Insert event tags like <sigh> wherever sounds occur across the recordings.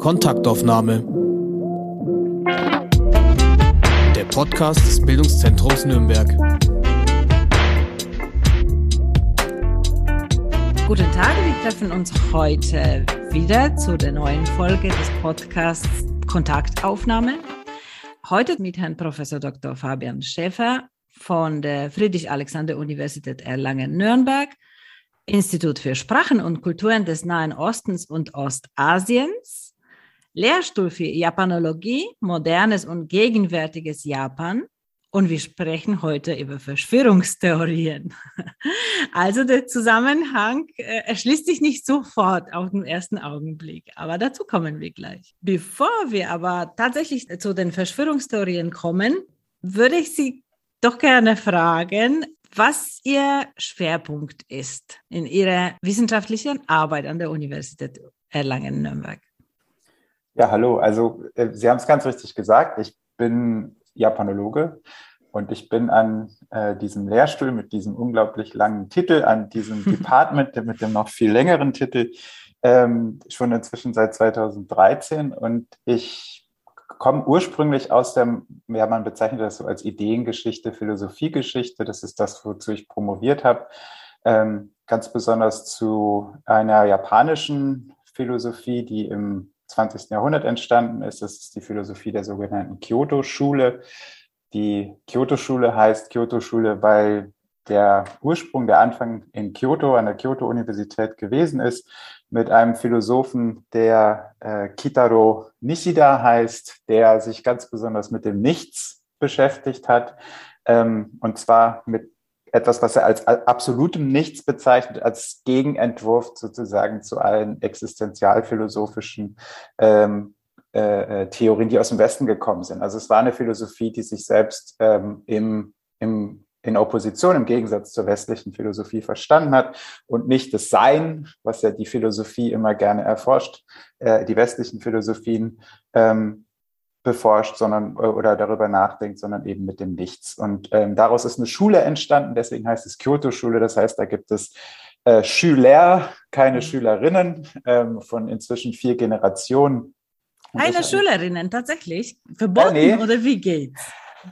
Kontaktaufnahme. Der Podcast des Bildungszentrums Nürnberg. Guten Tag, wir treffen uns heute wieder zu der neuen Folge des Podcasts Kontaktaufnahme. Heute mit Herrn Professor Dr. Fabian Schäfer von der Friedrich-Alexander-Universität Erlangen-Nürnberg, Institut für Sprachen und Kulturen des Nahen Ostens und Ostasiens, Lehrstuhl für Japanologie, modernes und gegenwärtiges Japan. Und wir sprechen heute über Verschwörungstheorien. <laughs> Also der Zusammenhang äh, erschließt sich nicht sofort auf den ersten Augenblick, aber dazu kommen wir gleich. Bevor wir aber tatsächlich zu den Verschwörungstheorien kommen, würde ich Sie doch gerne fragen, was Ihr Schwerpunkt ist in Ihrer wissenschaftlichen Arbeit an der Universität Erlangen-Nürnberg. Ja, hallo. Also äh, Sie haben es ganz richtig gesagt. Ich bin Japanologe und ich bin an äh, diesem Lehrstuhl mit diesem unglaublich langen Titel, an diesem <laughs> Department mit dem noch viel längeren Titel, ähm, schon inzwischen seit 2013. Und ich komme ursprünglich aus dem, ja, man bezeichnet das so als Ideengeschichte, Philosophiegeschichte. Das ist das, wozu ich promoviert habe. Ähm, ganz besonders zu einer japanischen Philosophie, die im 20. Jahrhundert entstanden ist. Das ist die Philosophie der sogenannten Kyoto-Schule. Die Kyoto-Schule heißt Kyoto-Schule, weil der Ursprung, der Anfang in Kyoto, an der Kyoto-Universität gewesen ist, mit einem Philosophen, der äh, Kitaro Nishida heißt, der sich ganz besonders mit dem Nichts beschäftigt hat, ähm, und zwar mit etwas, was er als absolutem Nichts bezeichnet, als Gegenentwurf sozusagen zu allen existenzialphilosophischen ähm, äh, äh, Theorien, die aus dem Westen gekommen sind. Also es war eine Philosophie, die sich selbst ähm, im, im, in Opposition, im Gegensatz zur westlichen Philosophie verstanden hat und nicht das Sein, was ja die Philosophie immer gerne erforscht, äh, die westlichen Philosophien, ähm, beforscht, sondern äh, oder darüber nachdenkt, sondern eben mit dem Nichts. Und ähm, daraus ist eine Schule entstanden, deswegen heißt es Kyoto-Schule. Das heißt, da gibt es äh, Schüler, keine mhm. Schülerinnen ähm, von inzwischen vier Generationen. Keine Schülerinnen, tatsächlich? Verboten äh, nee. oder wie geht's?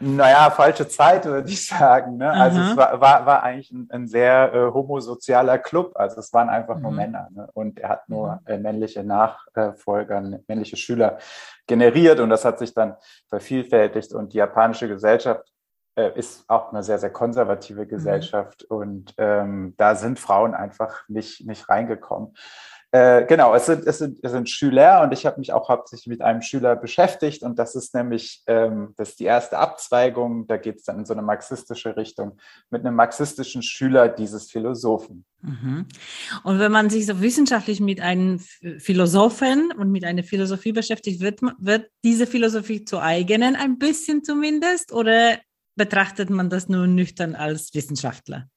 Naja, falsche Zeit, würde ich sagen. Ne? Also es war, war, war eigentlich ein, ein sehr äh, homosozialer Club. Also es waren einfach mhm. nur Männer. Ne? Und er hat nur mhm. äh, männliche Nachfolger, männliche Schüler generiert. Und das hat sich dann vervielfältigt. Und die japanische Gesellschaft äh, ist auch eine sehr, sehr konservative mhm. Gesellschaft. Mhm. Und ähm, da sind Frauen einfach nicht, nicht reingekommen. Äh, genau, es sind, es, sind, es sind Schüler und ich habe mich auch hauptsächlich mit einem Schüler beschäftigt und das ist nämlich ähm, das ist die erste Abzweigung, da geht es dann in so eine marxistische Richtung mit einem marxistischen Schüler dieses Philosophen. Mhm. Und wenn man sich so wissenschaftlich mit einem Philosophen und mit einer Philosophie beschäftigt, wird, wird diese Philosophie zu eigenen, ein bisschen zumindest, oder betrachtet man das nur nüchtern als Wissenschaftler?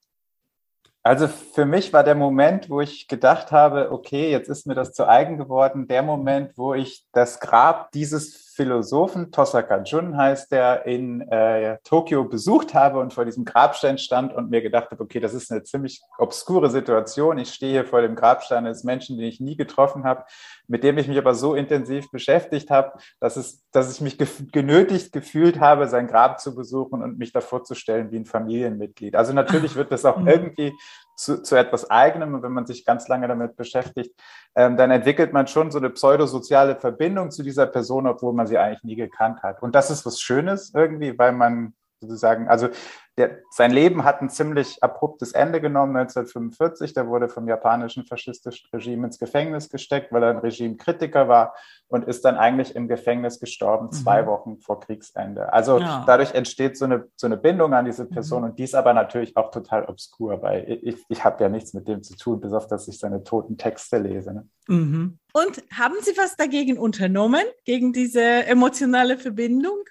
Also für mich war der Moment, wo ich gedacht habe, okay, jetzt ist mir das zu eigen geworden, der Moment, wo ich das Grab dieses Philosophen, Tosaka Jun heißt der, in äh, Tokio besucht habe und vor diesem Grabstein stand und mir gedacht habe, okay, das ist eine ziemlich obskure Situation. Ich stehe hier vor dem Grabstein des Menschen, den ich nie getroffen habe, mit dem ich mich aber so intensiv beschäftigt habe, dass, es, dass ich mich genötigt gefühlt habe, sein Grab zu besuchen und mich da vorzustellen wie ein Familienmitglied. Also natürlich wird das auch mhm. irgendwie zu, zu etwas Eigenem. Und wenn man sich ganz lange damit beschäftigt, ähm, dann entwickelt man schon so eine pseudosoziale Verbindung zu dieser Person, obwohl man sie eigentlich nie gekannt hat. Und das ist was Schönes irgendwie, weil man sozusagen, also der, sein Leben hat ein ziemlich abruptes Ende genommen 1945. Der wurde vom japanischen faschistischen Regime ins Gefängnis gesteckt, weil er ein Regimekritiker war und ist dann eigentlich im Gefängnis gestorben, mhm. zwei Wochen vor Kriegsende. Also ja. dadurch entsteht so eine, so eine Bindung an diese Person mhm. und die ist aber natürlich auch total obskur, weil ich, ich habe ja nichts mit dem zu tun, bis auf dass ich seine toten Texte lese. Ne? Mhm. Und haben Sie was dagegen unternommen, gegen diese emotionale Verbindung?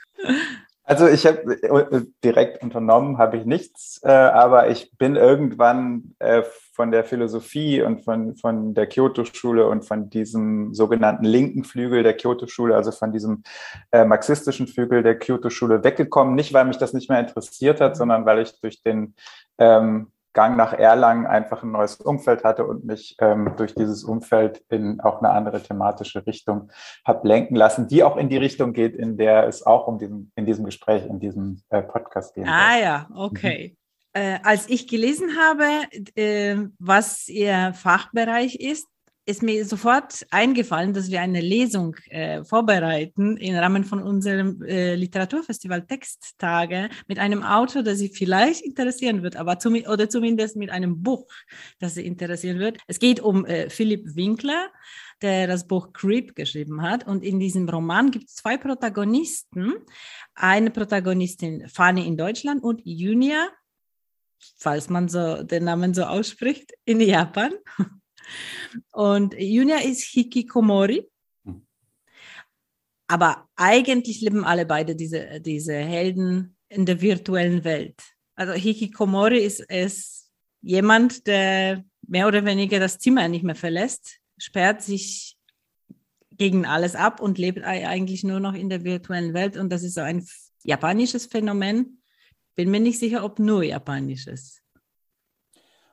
Also ich habe äh, direkt unternommen, habe ich nichts, äh, aber ich bin irgendwann äh, von der Philosophie und von, von der Kyoto-Schule und von diesem sogenannten linken Flügel der Kyoto-Schule, also von diesem äh, marxistischen Flügel der Kyoto-Schule weggekommen. Nicht, weil mich das nicht mehr interessiert hat, sondern weil ich durch den ähm, Gang nach Erlangen einfach ein neues Umfeld hatte und mich ähm, durch dieses Umfeld in auch eine andere thematische Richtung habe lenken lassen, die auch in die Richtung geht, in der es auch um diesen, in diesem Gespräch, in diesem äh, Podcast geht. Ah ja, okay. Mhm. Äh, als ich gelesen habe, äh, was Ihr Fachbereich ist, ist mir sofort eingefallen, dass wir eine Lesung äh, vorbereiten im Rahmen von unserem äh, Literaturfestival Texttage mit einem Autor, der Sie vielleicht interessieren wird, aber zum, oder zumindest mit einem Buch, das Sie interessieren wird. Es geht um äh, Philipp Winkler, der das Buch Creep geschrieben hat. Und in diesem Roman gibt es zwei Protagonisten. Eine Protagonistin Fanny in Deutschland und Junia, falls man so den Namen so ausspricht, in Japan. Und Junia ist Hikikomori. Hm. Aber eigentlich leben alle beide diese, diese Helden in der virtuellen Welt. Also Hikikomori ist, ist jemand, der mehr oder weniger das Zimmer nicht mehr verlässt, sperrt sich gegen alles ab und lebt eigentlich nur noch in der virtuellen Welt. Und das ist so ein japanisches Phänomen. Bin mir nicht sicher, ob nur japanisches.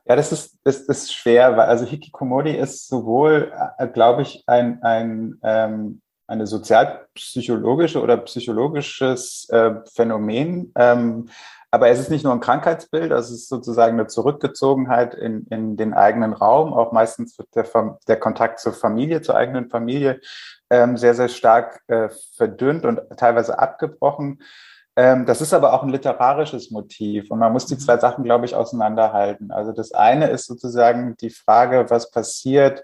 Ja, das ist, das ist schwer, weil also Hikikomori ist sowohl, äh, glaube ich, ein, ein, ähm, eine sozialpsychologische oder psychologisches äh, Phänomen. Ähm, aber es ist nicht nur ein Krankheitsbild, also es ist sozusagen eine Zurückgezogenheit in, in den eigenen Raum. Auch meistens wird der, der Kontakt zur Familie, zur eigenen Familie ähm, sehr, sehr stark äh, verdünnt und teilweise abgebrochen. Ähm, das ist aber auch ein literarisches Motiv und man muss die mhm. zwei Sachen, glaube ich, auseinanderhalten. Also das eine ist sozusagen die Frage, was passiert,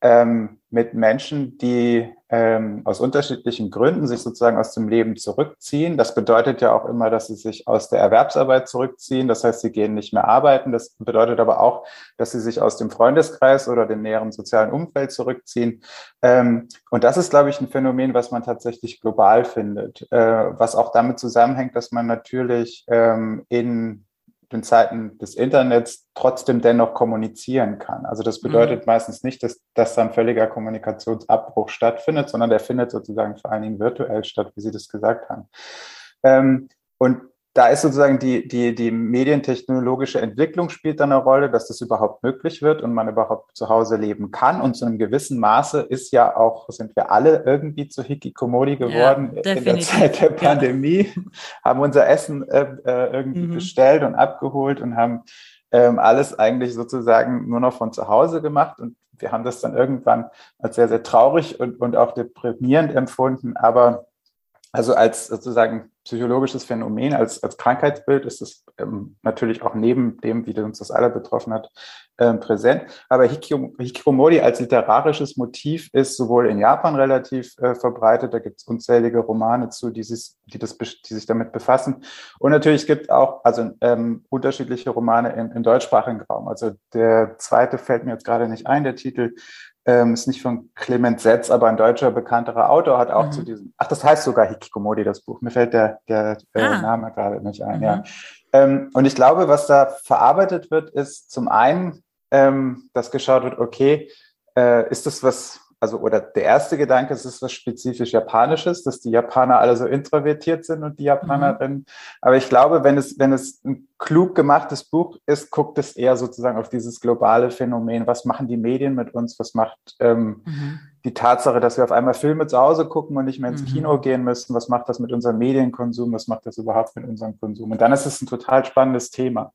ähm, mit Menschen, die ähm, aus unterschiedlichen Gründen sich sozusagen aus dem Leben zurückziehen. Das bedeutet ja auch immer, dass sie sich aus der Erwerbsarbeit zurückziehen. Das heißt, sie gehen nicht mehr arbeiten. Das bedeutet aber auch, dass sie sich aus dem Freundeskreis oder dem näheren sozialen Umfeld zurückziehen. Ähm, und das ist, glaube ich, ein Phänomen, was man tatsächlich global findet, äh, was auch damit zusammenhängt, dass man natürlich ähm, in den Zeiten des Internets trotzdem dennoch kommunizieren kann. Also das bedeutet mhm. meistens nicht, dass, dass da ein völliger Kommunikationsabbruch stattfindet, sondern der findet sozusagen vor allen Dingen virtuell statt, wie Sie das gesagt haben. Ähm, und da ist sozusagen die, die, die medientechnologische Entwicklung spielt dann eine Rolle, dass das überhaupt möglich wird und man überhaupt zu Hause leben kann. Und zu einem gewissen Maße ist ja auch, sind wir alle irgendwie zu Hikikomori geworden ja, in der Zeit der Pandemie, ja. haben unser Essen äh, äh, irgendwie mhm. bestellt und abgeholt und haben ähm, alles eigentlich sozusagen nur noch von zu Hause gemacht. Und wir haben das dann irgendwann als sehr, sehr traurig und, und auch deprimierend empfunden. Aber also als sozusagen psychologisches Phänomen, als, als Krankheitsbild ist es ähm, natürlich auch neben dem, wie uns das alle betroffen hat, ähm, präsent. Aber Hikikomori als literarisches Motiv ist sowohl in Japan relativ äh, verbreitet, da gibt es unzählige Romane zu, die sich, die, das, die sich damit befassen. Und natürlich gibt auch also ähm, unterschiedliche Romane im deutschsprachigen Raum. Also der zweite fällt mir jetzt gerade nicht ein, der Titel ähm, ist nicht von Clement Setz, aber ein deutscher bekannterer Autor hat auch mhm. zu diesem, ach, das heißt sogar Hikikomori, das Buch. Mir fällt der, der äh, ah. Name gerade nicht ein, mhm. ja. Ähm, und ich glaube, was da verarbeitet wird, ist zum einen, ähm, dass geschaut wird, okay, äh, ist das was, also oder der erste Gedanke, es ist was spezifisch Japanisches, dass die Japaner alle so introvertiert sind und die Japanerinnen. Mhm. Aber ich glaube, wenn es, wenn es ein klug gemachtes Buch ist, guckt es eher sozusagen auf dieses globale Phänomen. Was machen die Medien mit uns? Was macht ähm, mhm. die Tatsache, dass wir auf einmal Filme zu Hause gucken und nicht mehr ins mhm. Kino gehen müssen? Was macht das mit unserem Medienkonsum? Was macht das überhaupt mit unserem Konsum? Und dann ist es ein total spannendes Thema.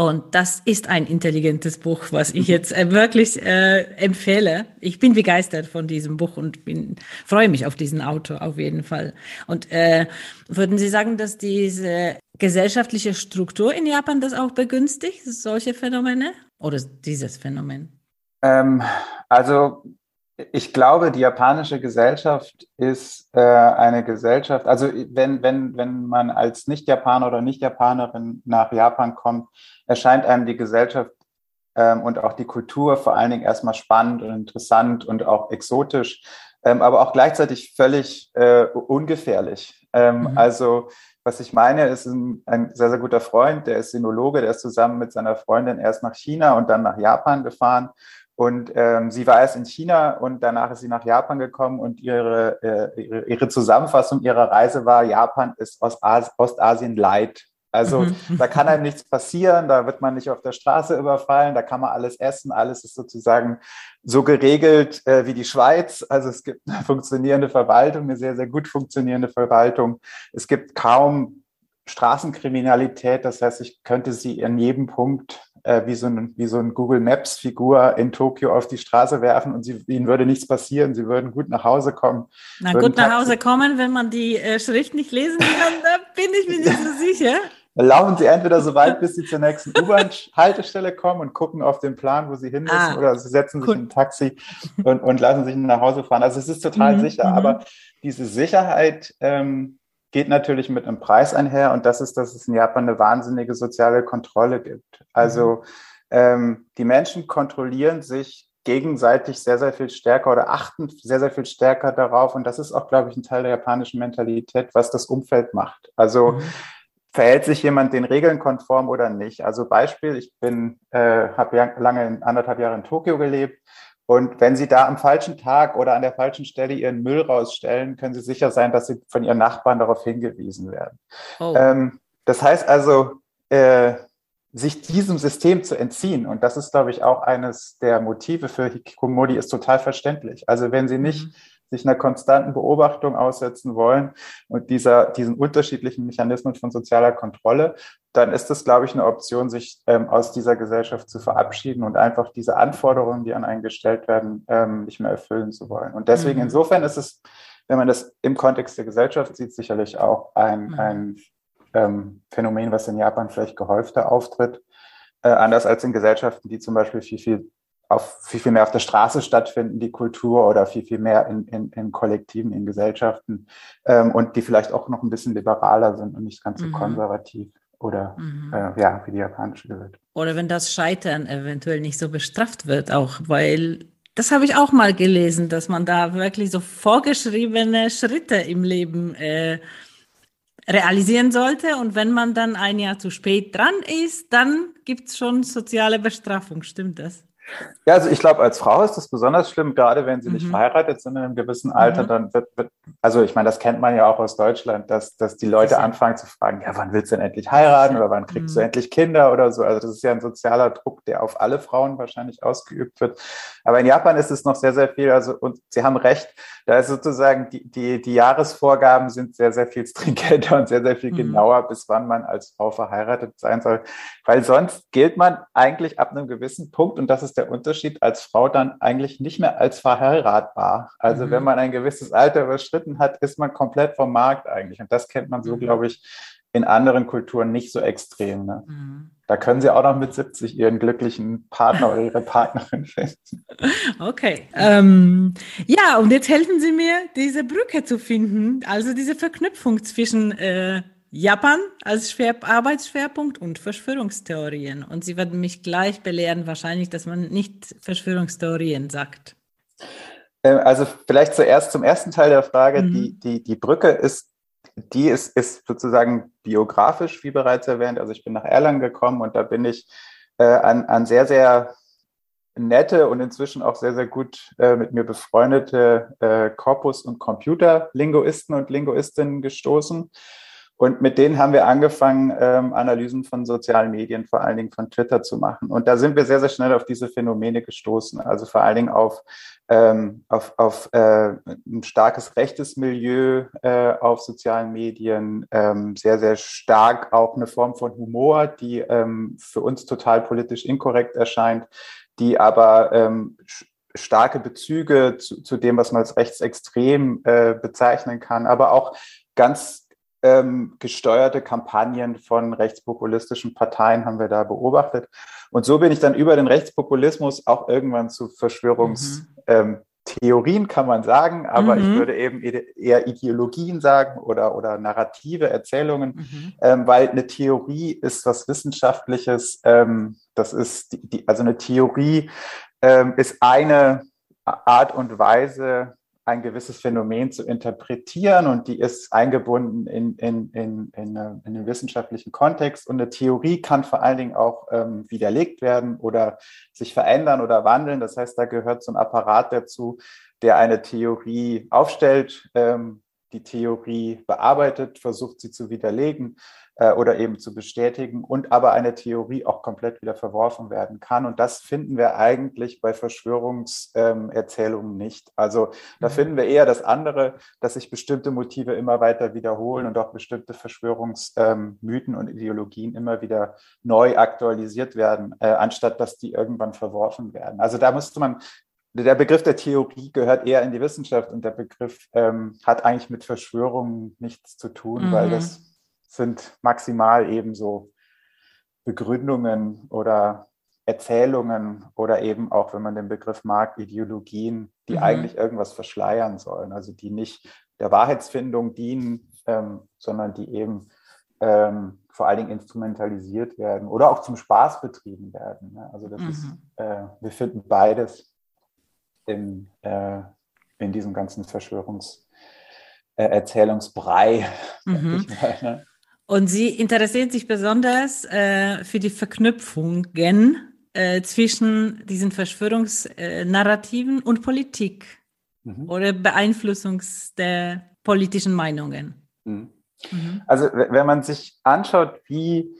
Und das ist ein intelligentes Buch, was ich jetzt äh, wirklich äh, empfehle. Ich bin begeistert von diesem Buch und bin, freue mich auf diesen Autor auf jeden Fall. Und äh, würden Sie sagen, dass diese gesellschaftliche Struktur in Japan das auch begünstigt, solche Phänomene oder dieses Phänomen? Ähm, also ich glaube, die japanische Gesellschaft ist äh, eine Gesellschaft, also wenn, wenn, wenn man als Nicht-Japaner oder Nicht-Japanerin nach Japan kommt, erscheint einem die Gesellschaft ähm, und auch die Kultur vor allen Dingen erstmal spannend und interessant und auch exotisch, ähm, aber auch gleichzeitig völlig äh, ungefährlich. Ähm, mhm. Also was ich meine, ist ein, ein, sehr, sehr guter Freund, der ist Sinologe, der ist zusammen mit seiner Freundin erst nach China und dann nach Japan gefahren und ähm, sie war erst in China und danach ist sie nach Japan gekommen und ihre, äh, ihre, ihre, Zusammenfassung ihrer Reise war, Japan ist Ostasien, Ostasien light. Also mhm. da kann einem nichts passieren, da wird man nicht auf der Straße überfallen, da kann man alles essen, alles ist sozusagen so geregelt äh, wie die Schweiz. Also es gibt eine funktionierende Verwaltung, eine sehr, sehr gut funktionierende Verwaltung. Es gibt kaum Straßenkriminalität, das heißt, ich könnte sie in jedem Punkt äh, wie, so ein, wie so ein Google Maps Figur in Tokio auf die Straße werfen und sie, ihnen würde nichts passieren. Sie würden gut nach Hause kommen. Na gut nach Hause kommen, wenn man die äh, Schrift nicht lesen kann, da bin ich mir nicht so <laughs> sicher. Dann laufen sie entweder so weit, bis sie zur nächsten U-Bahn-Haltestelle kommen und gucken auf den Plan, wo sie hin müssen, ah, oder sie setzen sich cool. in ein Taxi und, und lassen sich nach Hause fahren. Also es ist total mhm, sicher, mhm. aber diese Sicherheit ähm, geht natürlich mit einem Preis einher und das ist, dass es in Japan eine wahnsinnige soziale Kontrolle gibt. Also mhm. ähm, die Menschen kontrollieren sich gegenseitig sehr, sehr viel stärker oder achten sehr, sehr viel stärker darauf. Und das ist auch, glaube ich, ein Teil der japanischen Mentalität, was das Umfeld macht. Also mhm. verhält sich jemand den Regeln konform oder nicht? Also Beispiel, ich bin, äh, habe lange in anderthalb Jahre in Tokio gelebt und wenn Sie da am falschen Tag oder an der falschen Stelle Ihren Müll rausstellen, können Sie sicher sein, dass Sie von Ihren Nachbarn darauf hingewiesen werden. Oh. Ähm, das heißt also, äh, sich diesem System zu entziehen, und das ist, glaube ich, auch eines der Motive für Hikikomori, ist total verständlich. Also wenn Sie nicht mhm sich einer konstanten Beobachtung aussetzen wollen und dieser, diesen unterschiedlichen Mechanismen von sozialer Kontrolle, dann ist das, glaube ich, eine Option, sich ähm, aus dieser Gesellschaft zu verabschieden und einfach diese Anforderungen, die an einen gestellt werden, ähm, nicht mehr erfüllen zu wollen. Und deswegen, mhm. insofern ist es, wenn man das im Kontext der Gesellschaft sieht, sicherlich auch ein, mhm. ein ähm, Phänomen, was in Japan vielleicht gehäufter auftritt, äh, anders als in Gesellschaften, die zum Beispiel viel, viel auf viel, viel mehr auf der Straße stattfinden, die Kultur oder viel, viel mehr in, in, in Kollektiven, in Gesellschaften ähm, und die vielleicht auch noch ein bisschen liberaler sind und nicht ganz so mhm. konservativ oder mhm. äh, ja, wie die japanische Welt. Oder wenn das Scheitern eventuell nicht so bestraft wird, auch weil das habe ich auch mal gelesen, dass man da wirklich so vorgeschriebene Schritte im Leben äh, realisieren sollte. Und wenn man dann ein Jahr zu spät dran ist, dann gibt es schon soziale Bestrafung. Stimmt das? Ja, also ich glaube, als Frau ist das besonders schlimm, gerade wenn sie mhm. nicht verheiratet sind in einem gewissen Alter, mhm. dann wird, wird, also ich meine, das kennt man ja auch aus Deutschland, dass, dass die Leute anfangen zu fragen, ja, wann willst du denn endlich heiraten oder wann kriegst mhm. du endlich Kinder oder so. Also das ist ja ein sozialer Druck, der auf alle Frauen wahrscheinlich ausgeübt wird. Aber in Japan ist es noch sehr, sehr viel, also und Sie haben recht, da ist sozusagen die, die, die Jahresvorgaben sind sehr, sehr viel stringenter und sehr, sehr viel mhm. genauer, bis wann man als Frau verheiratet sein soll. Weil sonst gilt man eigentlich ab einem gewissen Punkt, und das ist der Unterschied, als Frau dann eigentlich nicht mehr als verheiratbar. Also mhm. wenn man ein gewisses Alter überschritten hat, ist man komplett vom Markt eigentlich. Und das kennt man so, mhm. glaube ich, in anderen Kulturen nicht so extrem. Ne? Mhm. Da können Sie auch noch mit 70 Ihren glücklichen Partner oder Ihre Partnerin <laughs> finden. Okay. Ähm, ja, und jetzt helfen Sie mir, diese Brücke zu finden, also diese Verknüpfung zwischen äh, Japan als Schwer Arbeitsschwerpunkt und Verschwörungstheorien. Und Sie werden mich gleich belehren, wahrscheinlich, dass man nicht Verschwörungstheorien sagt. Ähm, also vielleicht zuerst zum ersten Teil der Frage. Mhm. Die, die, die Brücke ist die ist, ist sozusagen biografisch, wie bereits erwähnt. Also ich bin nach Erlangen gekommen und da bin ich äh, an, an sehr, sehr nette und inzwischen auch sehr, sehr gut äh, mit mir befreundete äh, Korpus- und Computerlinguisten und Linguistinnen gestoßen. Und mit denen haben wir angefangen, ähm, Analysen von sozialen Medien, vor allen Dingen von Twitter zu machen. Und da sind wir sehr, sehr schnell auf diese Phänomene gestoßen. Also vor allen Dingen auf, ähm, auf, auf äh, ein starkes rechtes Milieu äh, auf sozialen Medien, ähm, sehr, sehr stark auch eine Form von Humor, die ähm, für uns total politisch inkorrekt erscheint, die aber ähm, starke Bezüge zu, zu dem, was man als rechtsextrem äh, bezeichnen kann, aber auch ganz ähm, gesteuerte Kampagnen von rechtspopulistischen Parteien haben wir da beobachtet. Und so bin ich dann über den Rechtspopulismus auch irgendwann zu Verschwörungstheorien, mhm. ähm, kann man sagen, aber mhm. ich würde eben eher Ideologien sagen oder, oder narrative Erzählungen, mhm. ähm, weil eine Theorie ist was Wissenschaftliches. Ähm, das ist die, die, also eine Theorie ähm, ist eine Art und Weise, ein gewisses Phänomen zu interpretieren und die ist eingebunden in, in, in, in, in einen wissenschaftlichen Kontext. Und eine Theorie kann vor allen Dingen auch ähm, widerlegt werden oder sich verändern oder wandeln. Das heißt, da gehört so ein Apparat dazu, der eine Theorie aufstellt, ähm, die Theorie bearbeitet, versucht sie zu widerlegen äh, oder eben zu bestätigen und aber eine Theorie auch komplett wieder verworfen werden kann. Und das finden wir eigentlich bei Verschwörungserzählungen ähm, nicht. Also da mhm. finden wir eher das andere, dass sich bestimmte Motive immer weiter wiederholen und auch bestimmte Verschwörungsmythen ähm, und Ideologien immer wieder neu aktualisiert werden, äh, anstatt dass die irgendwann verworfen werden. Also da müsste man der Begriff der Theorie gehört eher in die Wissenschaft und der Begriff ähm, hat eigentlich mit Verschwörungen nichts zu tun, mhm. weil das sind maximal eben so Begründungen oder Erzählungen oder eben auch, wenn man den Begriff mag, Ideologien, die mhm. eigentlich irgendwas verschleiern sollen, also die nicht der Wahrheitsfindung dienen, ähm, sondern die eben ähm, vor allen Dingen instrumentalisiert werden oder auch zum Spaß betrieben werden. Ne? Also das mhm. ist, äh, wir finden beides in, äh, in diesem ganzen Verschwörungserzählungsbrei. Äh, mhm. ne? Und sie interessiert sich besonders äh, für die Verknüpfungen äh, zwischen diesen Verschwörungsnarrativen und Politik mhm. oder Beeinflussung der politischen Meinungen. Mhm. Mhm. Also wenn man sich anschaut, wie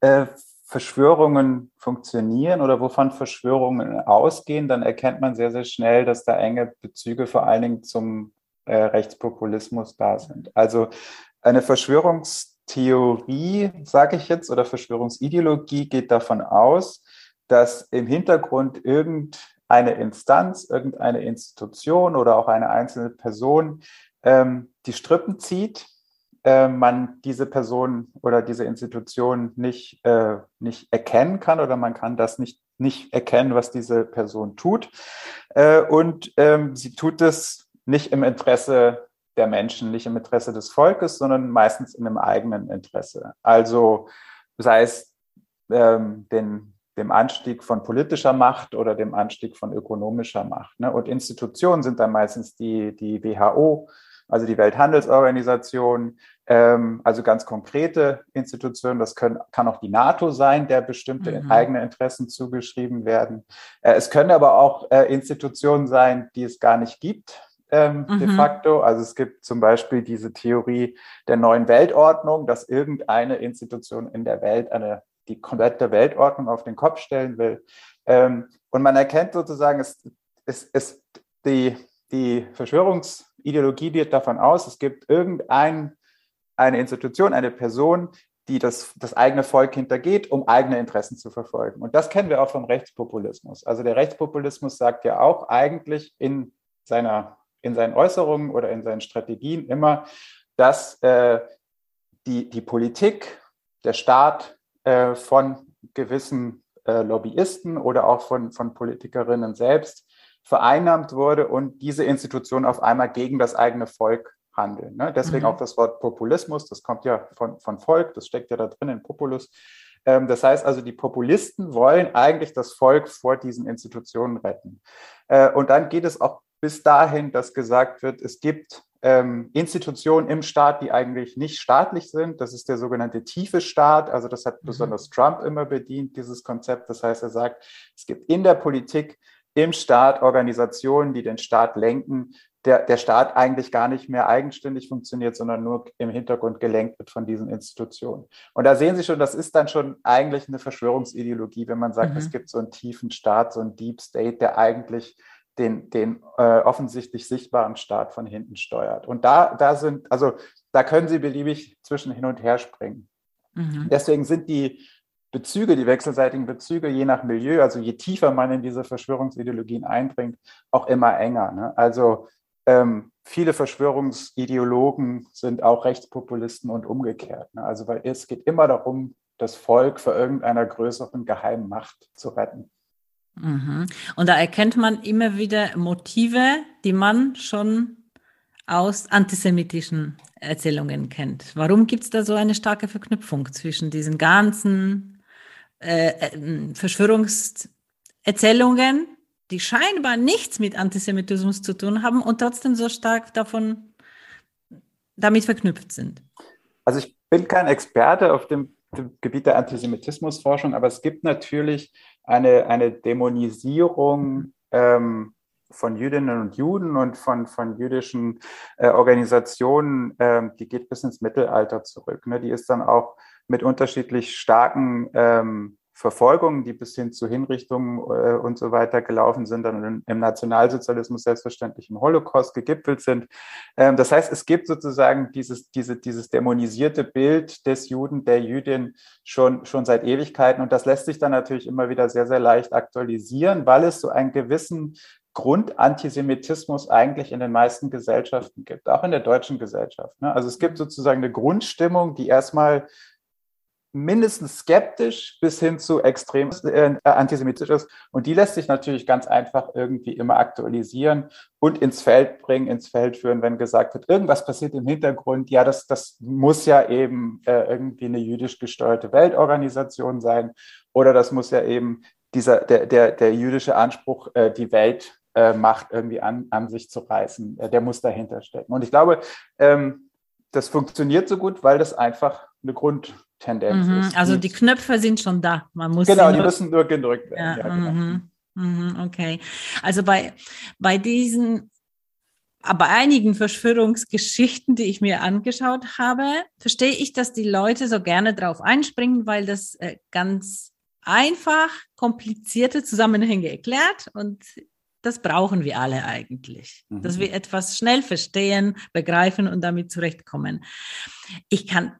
äh, Verschwörungen funktionieren oder wovon Verschwörungen ausgehen, dann erkennt man sehr, sehr schnell, dass da enge Bezüge vor allen Dingen zum äh, Rechtspopulismus da sind. Also eine Verschwörungs Theorie, sage ich jetzt, oder Verschwörungsideologie geht davon aus, dass im Hintergrund irgendeine Instanz, irgendeine Institution oder auch eine einzelne Person ähm, die Strippen zieht, äh, man diese Person oder diese Institution nicht, äh, nicht erkennen kann oder man kann das nicht, nicht erkennen, was diese Person tut. Äh, und ähm, sie tut es nicht im Interesse der Menschen, nicht im Interesse des Volkes, sondern meistens in einem eigenen Interesse. Also sei es ähm, den, dem Anstieg von politischer Macht oder dem Anstieg von ökonomischer Macht. Ne? Und Institutionen sind dann meistens die, die WHO, also die Welthandelsorganisation, ähm, also ganz konkrete Institutionen. Das können, kann auch die NATO sein, der bestimmte mhm. eigene Interessen zugeschrieben werden. Äh, es können aber auch äh, Institutionen sein, die es gar nicht gibt ähm, mhm. de facto. Also es gibt zum Beispiel diese Theorie der neuen Weltordnung, dass irgendeine Institution in der Welt eine, die komplette Weltordnung auf den Kopf stellen will. Ähm, und man erkennt sozusagen, es, es, es, die, die Verschwörungsideologie geht davon aus, es gibt irgendeine Institution, eine Person, die das, das eigene Volk hintergeht, um eigene Interessen zu verfolgen. Und das kennen wir auch vom Rechtspopulismus. Also der Rechtspopulismus sagt ja auch eigentlich in seiner in seinen Äußerungen oder in seinen Strategien immer, dass äh, die, die Politik, der Staat äh, von gewissen äh, Lobbyisten oder auch von, von Politikerinnen selbst vereinnahmt wurde und diese Institutionen auf einmal gegen das eigene Volk handeln. Ne? Deswegen mhm. auch das Wort Populismus, das kommt ja von, von Volk, das steckt ja da drin in Populus. Ähm, das heißt also, die Populisten wollen eigentlich das Volk vor diesen Institutionen retten. Äh, und dann geht es auch bis dahin, dass gesagt wird, es gibt ähm, Institutionen im Staat, die eigentlich nicht staatlich sind. Das ist der sogenannte tiefe Staat. Also das hat mhm. besonders Trump immer bedient, dieses Konzept. Das heißt, er sagt, es gibt in der Politik, im Staat Organisationen, die den Staat lenken, der, der Staat eigentlich gar nicht mehr eigenständig funktioniert, sondern nur im Hintergrund gelenkt wird von diesen Institutionen. Und da sehen Sie schon, das ist dann schon eigentlich eine Verschwörungsideologie, wenn man sagt, mhm. es gibt so einen tiefen Staat, so einen Deep State, der eigentlich den, den äh, offensichtlich sichtbaren Staat von hinten steuert. Und da, da sind, also da können Sie beliebig zwischen hin und her springen. Mhm. Deswegen sind die Bezüge, die wechselseitigen Bezüge, je nach Milieu, also je tiefer man in diese Verschwörungsideologien eindringt, auch immer enger. Ne? Also ähm, viele Verschwörungsideologen sind auch Rechtspopulisten und umgekehrt. Ne? Also weil es geht immer darum, das Volk vor irgendeiner größeren geheimen Macht zu retten. Mhm. Und da erkennt man immer wieder Motive, die man schon aus antisemitischen Erzählungen kennt. Warum gibt es da so eine starke Verknüpfung zwischen diesen ganzen äh, äh, Verschwörungserzählungen, die scheinbar nichts mit Antisemitismus zu tun haben und trotzdem so stark davon damit verknüpft sind? Also ich bin kein Experte auf dem, dem Gebiet der Antisemitismusforschung, aber es gibt natürlich eine, eine Dämonisierung ähm, von Jüdinnen und Juden und von, von jüdischen äh, Organisationen, äh, die geht bis ins Mittelalter zurück. Ne? Die ist dann auch mit unterschiedlich starken ähm, Verfolgungen, die bis hin zu Hinrichtungen äh, und so weiter gelaufen sind, dann im Nationalsozialismus selbstverständlich im Holocaust gegipfelt sind. Ähm, das heißt, es gibt sozusagen dieses, diese, dieses dämonisierte Bild des Juden, der Jüdin schon, schon seit Ewigkeiten. Und das lässt sich dann natürlich immer wieder sehr, sehr leicht aktualisieren, weil es so einen gewissen Grundantisemitismus eigentlich in den meisten Gesellschaften gibt, auch in der deutschen Gesellschaft. Ne? Also es gibt sozusagen eine Grundstimmung, die erstmal mindestens skeptisch bis hin zu extrem äh, antisemitisch ist. Und die lässt sich natürlich ganz einfach irgendwie immer aktualisieren und ins Feld bringen, ins Feld führen, wenn gesagt wird, irgendwas passiert im Hintergrund. Ja, das, das muss ja eben äh, irgendwie eine jüdisch gesteuerte Weltorganisation sein oder das muss ja eben dieser, der, der, der jüdische Anspruch, äh, die Welt äh, Macht irgendwie an, an sich zu reißen, äh, der muss dahinter stecken. Und ich glaube, ähm, das funktioniert so gut, weil das einfach eine Grundtendenz mhm, ist. Also die Knöpfe sind schon da. Man muss genau, die müssen nur gedrückt werden. Ja, ja genau. mhm, mhm okay. Also bei, bei diesen bei einigen Verschwörungsgeschichten, die ich mir angeschaut habe, verstehe ich, dass die Leute so gerne drauf einspringen, weil das äh, ganz einfach komplizierte Zusammenhänge erklärt und das brauchen wir alle eigentlich, mhm. dass wir etwas schnell verstehen, begreifen und damit zurechtkommen. Ich kann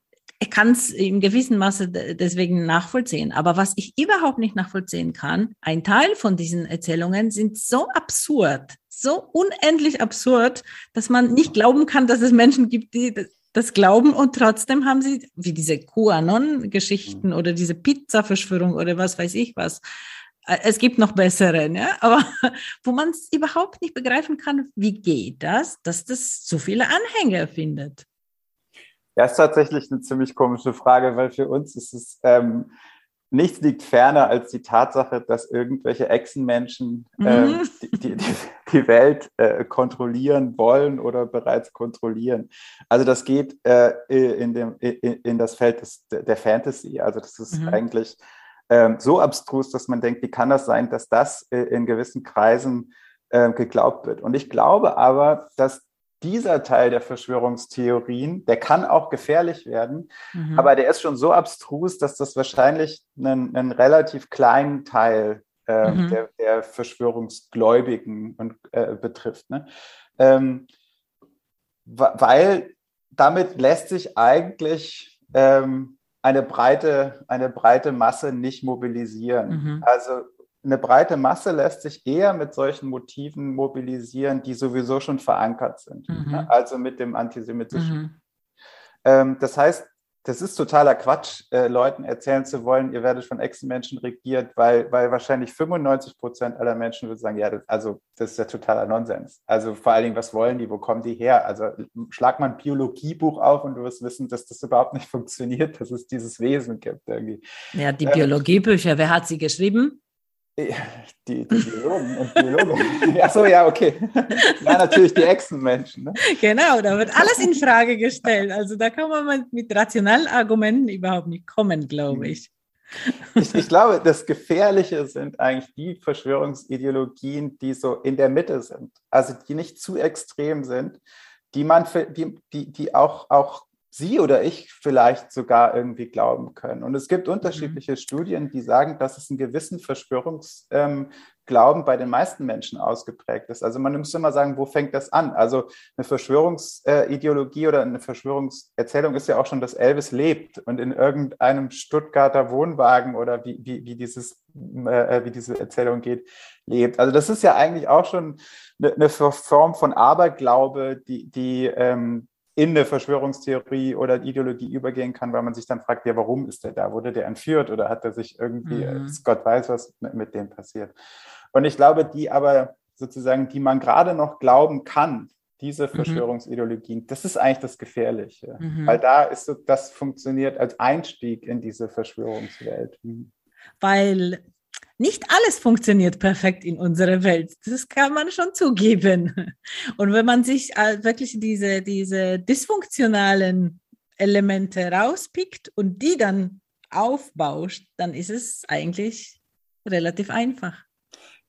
ich kann es in gewissem Maße deswegen nachvollziehen. Aber was ich überhaupt nicht nachvollziehen kann, ein Teil von diesen Erzählungen sind so absurd, so unendlich absurd, dass man nicht glauben kann, dass es Menschen gibt, die das glauben und trotzdem haben sie, wie diese QAnon-Geschichten mhm. oder diese Pizza-Verschwörung oder was weiß ich was, äh, es gibt noch bessere, ne? <laughs> aber wo man es überhaupt nicht begreifen kann, wie geht das, dass das so viele Anhänger findet? Ja, ist tatsächlich eine ziemlich komische Frage, weil für uns ist es, ähm, nichts liegt ferner als die Tatsache, dass irgendwelche Echsenmenschen äh, mhm. die, die, die, Welt äh, kontrollieren wollen oder bereits kontrollieren. Also das geht äh, in, dem, in, in das Feld des, der Fantasy. Also das ist mhm. eigentlich ähm, so abstrus, dass man denkt, wie kann das sein, dass das äh, in gewissen Kreisen äh, geglaubt wird. Und ich glaube aber, dass dieser Teil der Verschwörungstheorien, der kann auch gefährlich werden, mhm. aber der ist schon so abstrus, dass das wahrscheinlich einen, einen relativ kleinen Teil äh, mhm. der, der, Verschwörungsgläubigen und, äh, betrifft. Ne? Ähm, weil damit lässt sich eigentlich ähm, eine breite, eine breite Masse nicht mobilisieren. Mhm. Also eine breite Masse lässt sich eher mit solchen Motiven mobilisieren, die sowieso schon verankert sind. Mhm. Ne? Also mit dem antisemitischen. Mhm. Ähm, das heißt, das ist totaler Quatsch, äh, Leuten erzählen zu wollen, ihr werdet von Ex-Menschen regiert, weil, weil wahrscheinlich 95 Prozent aller Menschen würden sagen, ja, das, also das ist ja totaler Nonsens. Also vor allen Dingen, was wollen die, wo kommen die her? Also schlag mal ein Biologiebuch auf und du wirst wissen, dass das überhaupt nicht <laughs> funktioniert, dass es dieses Wesen gibt irgendwie. Ja, die Biologiebücher, wer hat sie geschrieben? Die, die Biologen und Biologen. <laughs> Achso, ja, okay. Ja, natürlich die Echsenmenschen. Ne? Genau, da wird alles in Frage gestellt. Also da kann man mit rationalen Argumenten überhaupt nicht kommen, glaube ich. ich. Ich glaube, das Gefährliche sind eigentlich die Verschwörungsideologien, die so in der Mitte sind. Also die nicht zu extrem sind, die man für, die, die, die auch, auch Sie oder ich vielleicht sogar irgendwie glauben können. Und es gibt unterschiedliche mhm. Studien, die sagen, dass es einen gewissen Verschwörungsglauben ähm, bei den meisten Menschen ausgeprägt ist. Also man müsste mal sagen, wo fängt das an? Also eine Verschwörungsideologie oder eine Verschwörungserzählung ist ja auch schon, dass Elvis lebt und in irgendeinem Stuttgarter Wohnwagen oder wie, wie, wie, dieses, äh, wie diese Erzählung geht, lebt. Also das ist ja eigentlich auch schon eine, eine Form von Aberglaube, die, die ähm, in eine Verschwörungstheorie oder Ideologie übergehen kann, weil man sich dann fragt, ja, warum ist der da? Wurde der entführt oder hat er sich irgendwie, mhm. Gott weiß, was mit, mit dem passiert. Und ich glaube, die aber sozusagen, die man gerade noch glauben kann, diese mhm. Verschwörungsideologien, mhm. das ist eigentlich das Gefährliche, mhm. weil da ist so, das funktioniert als Einstieg in diese Verschwörungswelt. Mhm. Weil nicht alles funktioniert perfekt in unserer Welt. Das kann man schon zugeben. Und wenn man sich äh, wirklich diese, diese dysfunktionalen Elemente rauspickt und die dann aufbauscht, dann ist es eigentlich relativ einfach.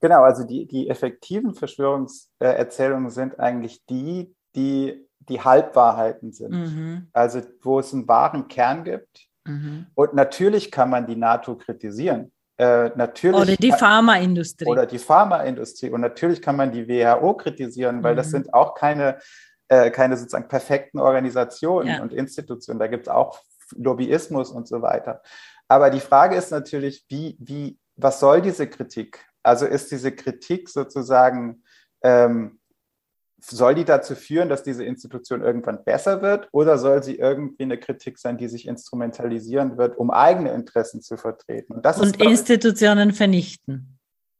Genau, also die, die effektiven Verschwörungserzählungen sind eigentlich die, die die Halbwahrheiten sind. Mhm. Also wo es einen wahren Kern gibt. Mhm. Und natürlich kann man die NATO kritisieren. Äh, natürlich oder die Pharmaindustrie. Oder die Pharmaindustrie. Und natürlich kann man die WHO kritisieren, weil mhm. das sind auch keine, äh, keine sozusagen perfekten Organisationen ja. und Institutionen. Da gibt es auch Lobbyismus und so weiter. Aber die Frage ist natürlich, wie, wie, was soll diese Kritik? Also ist diese Kritik sozusagen ähm, soll die dazu führen, dass diese Institution irgendwann besser wird oder soll sie irgendwie eine Kritik sein, die sich instrumentalisieren wird, um eigene Interessen zu vertreten? Und, das Und ist, Institutionen ich, vernichten.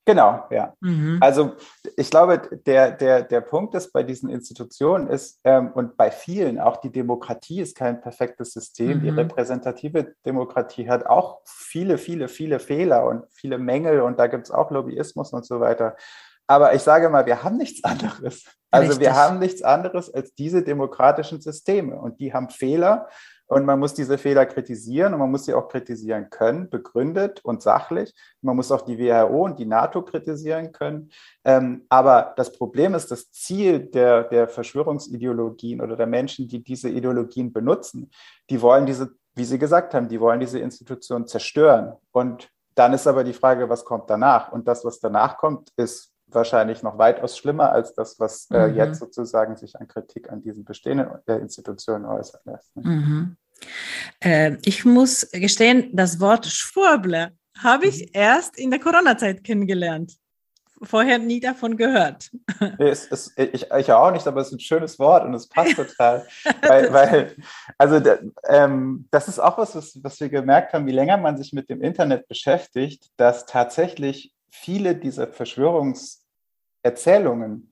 Genau, ja. Mhm. Also ich glaube, der, der, der Punkt ist bei diesen Institutionen ist, ähm, und bei vielen, auch die Demokratie ist kein perfektes System. Mhm. Die repräsentative Demokratie hat auch viele, viele, viele Fehler und viele Mängel und da gibt es auch Lobbyismus und so weiter. Aber ich sage mal, wir haben nichts anderes. Also Richtig. wir haben nichts anderes als diese demokratischen Systeme und die haben Fehler und man muss diese Fehler kritisieren und man muss sie auch kritisieren können, begründet und sachlich. Man muss auch die WHO und die NATO kritisieren können. Ähm, aber das Problem ist, das Ziel der, der Verschwörungsideologien oder der Menschen, die diese Ideologien benutzen, die wollen diese, wie Sie gesagt haben, die wollen diese Institution zerstören. Und dann ist aber die Frage, was kommt danach? Und das, was danach kommt, ist wahrscheinlich noch weitaus schlimmer als das, was äh, mhm. jetzt sozusagen sich an Kritik an diesen bestehenden äh, Institutionen äußern lässt. Ne? Mhm. Äh, ich muss gestehen, das Wort Schwurbler habe ich mhm. erst in der Corona-Zeit kennengelernt. Vorher nie davon gehört. <laughs> Es, es, ich, ich auch nicht, aber es ist ein schönes Wort und es passt total. weil, <laughs> weil, also ähm, das ist auch was, was, was wir gemerkt haben, wie länger man sich mit dem Internet beschäftigt, dass tatsächlich viele dieser Verschwörungserzählungen,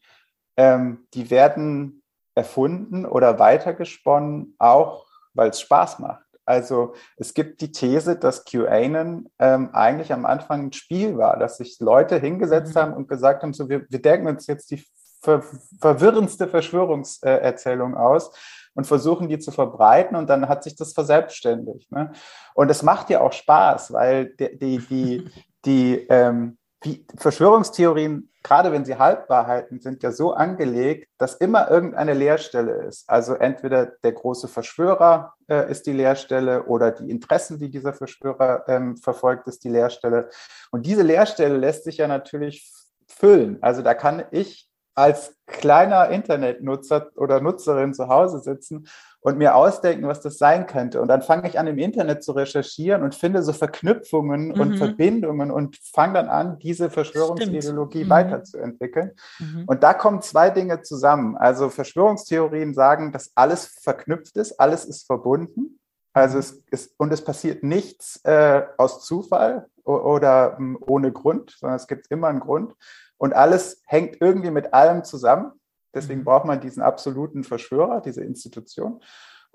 ähm, die werden erfunden oder weitergesponnen, auch weil es Spaß macht. Also es gibt die These, dass QAnon ähm, eigentlich am Anfang ein Spiel war, dass sich Leute hingesetzt mhm. haben und gesagt haben, so wir, wir denken uns jetzt die ver verwirrendste Verschwörungserzählung aus und versuchen die zu verbreiten und dann hat sich das verselbstständigt. Ne? Und es macht ja auch Spaß, weil die, die, die, <laughs> die ähm, wie Verschwörungstheorien, gerade wenn sie Halbwahrheiten sind, ja so angelegt, dass immer irgendeine Leerstelle ist. Also entweder der große Verschwörer äh, ist die Leerstelle oder die Interessen, die dieser Verschwörer ähm, verfolgt, ist die Leerstelle. Und diese Leerstelle lässt sich ja natürlich füllen. Also da kann ich als kleiner Internetnutzer oder Nutzerin zu Hause sitzen und mir ausdenken, was das sein könnte. Und dann fange ich an, im Internet zu recherchieren und finde so Verknüpfungen mhm. und Verbindungen und fange dann an, diese Verschwörungsideologie mhm. weiterzuentwickeln. Mhm. Und da kommen zwei Dinge zusammen. Also Verschwörungstheorien sagen, dass alles verknüpft ist, alles ist verbunden. Also mhm. es ist, und es passiert nichts äh, aus Zufall oder ähm, ohne Grund, sondern es gibt immer einen Grund. Und alles hängt irgendwie mit allem zusammen. Deswegen mhm. braucht man diesen absoluten Verschwörer, diese Institution.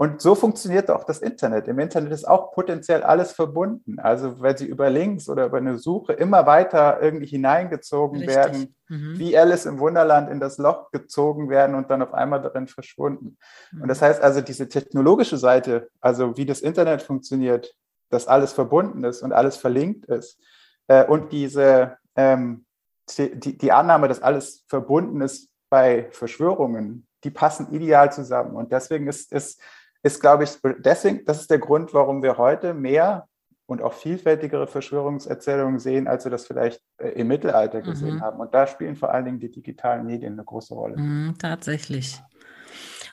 Und so funktioniert auch das Internet. Im Internet ist auch potenziell alles verbunden. Also wenn Sie über Links oder über eine Suche immer weiter irgendwie hineingezogen Richtig. werden, mhm. wie Alice im Wunderland in das Loch gezogen werden und dann auf einmal darin verschwunden. Mhm. Und das heißt also, diese technologische Seite, also wie das Internet funktioniert, dass alles verbunden ist und alles verlinkt ist äh, und diese ähm, die, die Annahme, dass alles verbunden ist bei Verschwörungen, die passen ideal zusammen. Und deswegen ist, ist, ist glaube ich, deswegen, das ist der Grund, warum wir heute mehr und auch vielfältigere Verschwörungserzählungen sehen, als wir das vielleicht äh, im Mittelalter gesehen mhm. haben. Und da spielen vor allen Dingen die digitalen Medien eine große Rolle. Mhm, tatsächlich.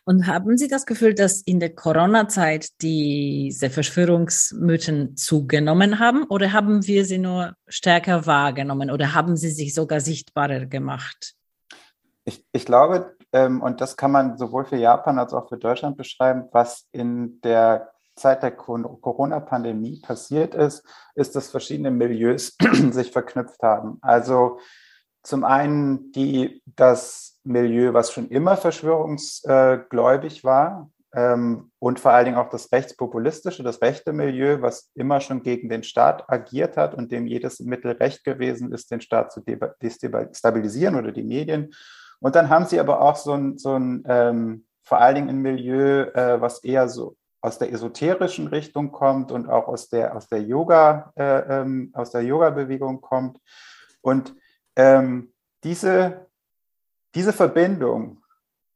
Und haben Sie das Gefühl, dass in der Corona-Zeit diese Verschwörungsmythen zugenommen haben oder haben wir sie nur stärker wahrgenommen oder haben sie sich sogar sichtbarer gemacht? Ich, ich glaube, ähm, und das kann man sowohl für Japan als auch für Deutschland beschreiben, was in der Zeit der Corona-Pandemie passiert ist, ist, dass verschiedene Milieus <clears throat> sich verknüpft haben. Also zum einen die, das Milieu, was schon immer verschwörungsgläubig war, ähm, und vor allen Dingen auch das rechtspopulistische, das rechte Milieu, was immer schon gegen den Staat agiert hat und dem jedes Mittel recht gewesen ist, den Staat zu destabilisieren oder die Medien. Und dann haben sie aber auch so ein, so ein ähm, vor allen Dingen ein Milieu, äh, was eher so aus der esoterischen Richtung kommt und auch aus der, aus der Yoga, äh, ähm, aus der Yoga-Bewegung kommt. Und ähm, diese, diese Verbindung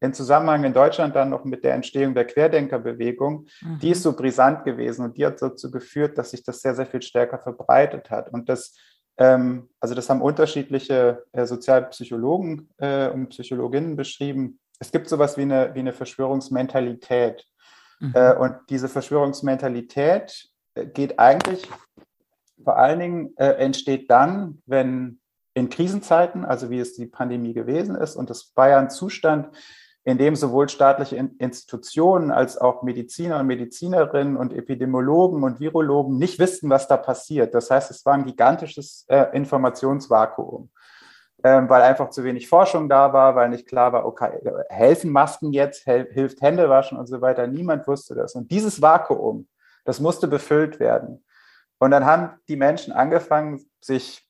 in Zusammenhang in Deutschland dann noch mit der Entstehung der Querdenkerbewegung, mhm. die ist so brisant gewesen und die hat dazu geführt, dass sich das sehr, sehr viel stärker verbreitet hat. Und das, ähm, also das haben unterschiedliche äh, Sozialpsychologen äh, und Psychologinnen beschrieben. Es gibt sowas wie eine, wie eine Verschwörungsmentalität. Mhm. Äh, und diese Verschwörungsmentalität äh, geht eigentlich vor allen Dingen, äh, entsteht dann, wenn in Krisenzeiten, also wie es die Pandemie gewesen ist, und das war ja ein Zustand, in dem sowohl staatliche Institutionen als auch Mediziner und Medizinerinnen und Epidemiologen und Virologen nicht wussten, was da passiert. Das heißt, es war ein gigantisches äh, Informationsvakuum, ähm, weil einfach zu wenig Forschung da war, weil nicht klar war, okay, helfen Masken jetzt, hel hilft Händewaschen und so weiter. Niemand wusste das. Und dieses Vakuum, das musste befüllt werden. Und dann haben die Menschen angefangen, sich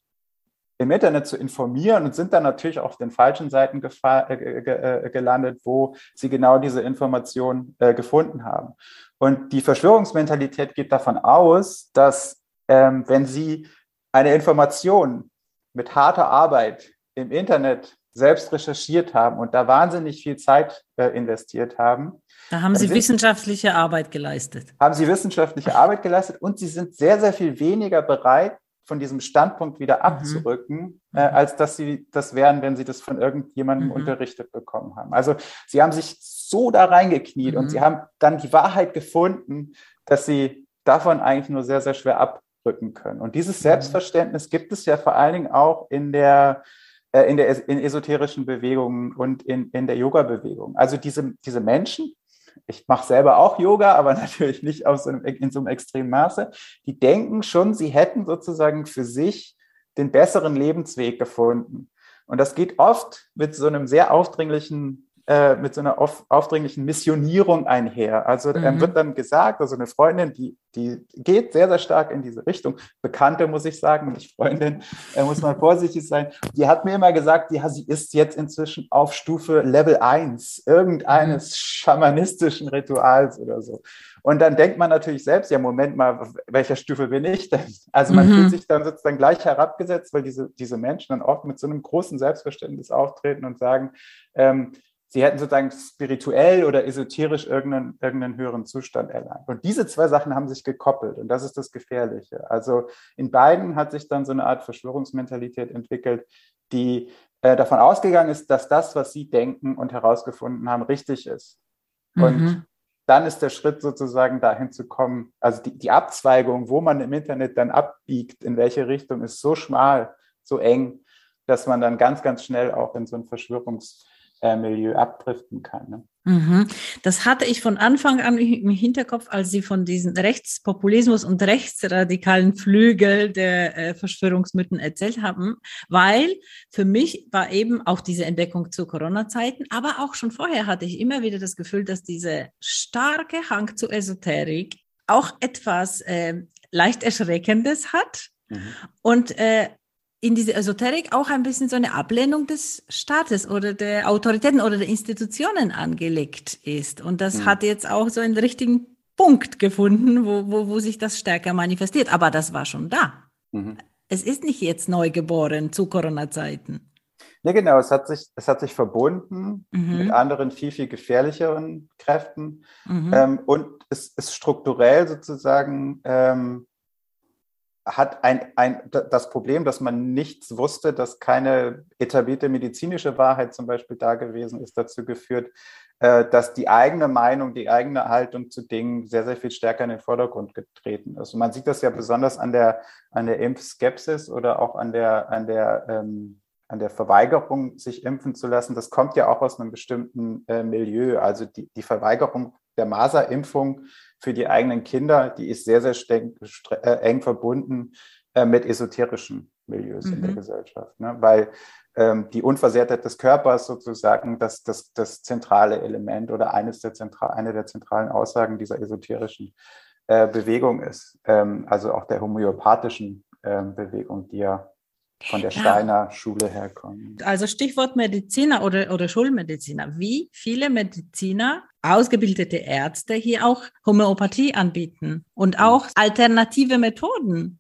im Internet zu informieren und sind dann natürlich auf den falschen Seiten äh, äh, gelandet, wo sie genau diese Information äh, gefunden haben. Und die Verschwörungsmentalität geht davon aus, dass ähm, wenn Sie eine Information mit harter Arbeit im Internet selbst recherchiert haben und da wahnsinnig viel Zeit äh, investiert haben. Da haben Sie sind, wissenschaftliche Arbeit geleistet. Haben Sie wissenschaftliche Arbeit geleistet und Sie sind sehr, sehr viel weniger bereit, von diesem Standpunkt wieder mhm. abzurücken, mhm. äh, als dass sie das wären, wenn sie das von irgendjemandem mhm. unterrichtet bekommen haben. Also sie haben sich so da reingekniet mhm. und sie haben dann die Wahrheit gefunden, dass sie davon eigentlich nur sehr, sehr schwer abrücken können. Und dieses mhm. Selbstverständnis gibt es ja vor allen Dingen auch in der äh, in der in esoterischen Bewegungen und in, in der Yoga-Bewegung. Also diese, diese Menschen, ich mache selber auch Yoga, aber <laughs> natürlich nicht auf so einem, in so einem extremen Maße, die denken schon, sie hätten sozusagen für sich den besseren Lebensweg gefunden. Und das geht oft mit so einem sehr aufdringlichen äh, mit so einer auf, aufdringlichen Missionierung einher. Also mhm. ähm, wird dann gesagt, also eine Freundin, die, die geht sehr, sehr stark in diese Richtung. Bekannte, muss ich sagen, nicht Freundin, äh, muss man <laughs> vorsichtig sein. Die hat mir immer gesagt, ja, sie ist jetzt inzwischen auf Stufe Level 1 irgendeines mhm. schamanistischen Rituals oder so. Und dann denkt man natürlich selbst, ja, Moment mal, welcher Stufe bin ich denn? Also man mhm. fühlt sich dann sozusagen gleich herabgesetzt, weil diese, diese Menschen dann oft mit so einem großen Selbstverständnis auftreten und sagen, ähm, sie hätten sozusagen spirituell oder esoterisch irgendeinen, irgendeinen höheren Zustand erlangt. Und diese zwei Sachen haben sich gekoppelt und das ist das Gefährliche. Also in beiden hat sich dann so eine Art Verschwörungsmentalität entwickelt, die äh, davon ausgegangen ist, dass das, was sie denken und herausgefunden haben, richtig ist. Mhm. Und dann ist der Schritt sozusagen dahin zu kommen, also die, die Abzweigung, wo man im Internet dann abbiegt, in welche Richtung, ist so schmal, so eng, dass man dann ganz, ganz schnell auch in so ein Verschwörungs- äh, Milieu abdriften kann. Ne? Mhm. Das hatte ich von Anfang an im Hinterkopf, als Sie von diesem Rechtspopulismus und rechtsradikalen Flügel der äh, Verschwörungsmythen erzählt haben, weil für mich war eben auch diese Entdeckung zu Corona-Zeiten, aber auch schon vorher hatte ich immer wieder das Gefühl, dass diese starke Hang zu Esoterik auch etwas äh, leicht Erschreckendes hat. Mhm. Und äh, in diese Esoterik auch ein bisschen so eine Ablehnung des Staates oder der Autoritäten oder der Institutionen angelegt ist. Und das mhm. hat jetzt auch so einen richtigen Punkt gefunden, wo, wo, wo sich das stärker manifestiert. Aber das war schon da. Mhm. Es ist nicht jetzt neu geboren zu Corona-Zeiten. Nee, genau, es hat sich, es hat sich verbunden mhm. mit anderen viel, viel gefährlicheren Kräften. Mhm. Ähm, und es ist strukturell sozusagen ähm, hat ein, ein, das Problem, dass man nichts wusste, dass keine etablierte medizinische Wahrheit zum Beispiel da gewesen ist, dazu geführt, äh, dass die eigene Meinung, die eigene Haltung zu Dingen sehr, sehr viel stärker in den Vordergrund getreten ist. Und man sieht das ja besonders an der, an der Impfskepsis oder auch an der, an der, ähm, an der Verweigerung, sich impfen zu lassen. Das kommt ja auch aus einem bestimmten äh, Milieu. Also die, die Verweigerung der Maserimpfung für die eigenen Kinder, die ist sehr, sehr streng, äh, eng verbunden äh, mit esoterischen Milieus mhm. in der mhm. Gesellschaft. Ne? Weil ähm, die Unversehrtheit des Körpers sozusagen das, das, das zentrale Element oder eines der zentral, eine der zentralen Aussagen dieser esoterischen äh, Bewegung ist. Ähm, also auch der homöopathischen ähm, Bewegung, die ja von der Steiner. Schule herkommen. Also Stichwort Mediziner oder, oder Schulmediziner. Wie viele Mediziner, ausgebildete Ärzte hier auch Homöopathie anbieten und hm. auch alternative Methoden?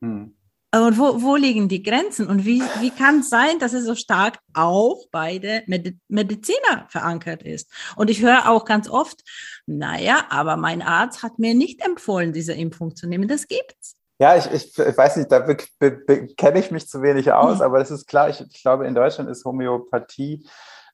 Hm. Und wo, wo liegen die Grenzen? Und wie, wie kann es sein, dass es so stark auch bei der Mediziner verankert ist? Und ich höre auch ganz oft, naja, aber mein Arzt hat mir nicht empfohlen, diese Impfung zu nehmen. Das gibt's. Ja, ich, ich, ich weiß nicht, da kenne ich mich zu wenig aus, mhm. aber es ist klar, ich, ich glaube, in Deutschland ist Homöopathie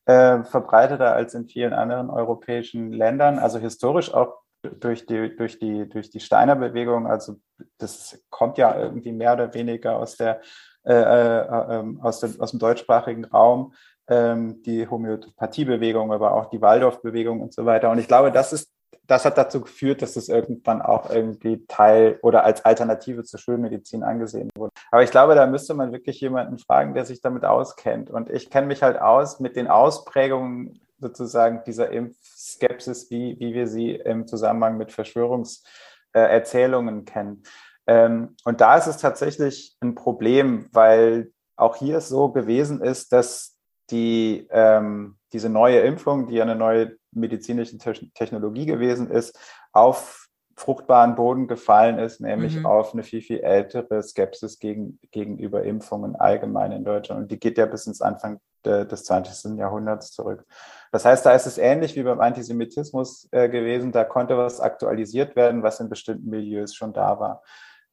äh, verbreiteter als in vielen anderen europäischen Ländern, also historisch auch durch die, durch die, durch die Steiner Bewegung. Also das kommt ja irgendwie mehr oder weniger aus der, äh, äh, ähm, aus, dem, aus dem deutschsprachigen Raum, ähm, die Homöopathiebewegung, aber auch die Waldorfbewegung und so weiter. Und ich glaube, das ist das hat dazu geführt, dass es irgendwann auch irgendwie Teil oder als Alternative zur Schulmedizin angesehen wurde. Aber ich glaube, da müsste man wirklich jemanden fragen, der sich damit auskennt. Und ich kenne mich halt aus mit den Ausprägungen sozusagen dieser Impfskepsis, wie, wie wir sie im Zusammenhang mit Verschwörungserzählungen kennen. Ähm, und da ist es tatsächlich ein Problem, weil auch hier es so gewesen ist, dass die, ähm, diese neue Impfung, die eine neue medizinische Technologie gewesen ist, auf fruchtbaren Boden gefallen ist, nämlich mhm. auf eine viel, viel ältere Skepsis gegen, gegenüber Impfungen allgemein in Deutschland. Und die geht ja bis ins Anfang de, des 20. Jahrhunderts zurück. Das heißt, da ist es ähnlich wie beim Antisemitismus äh, gewesen. Da konnte was aktualisiert werden, was in bestimmten Milieus schon da war.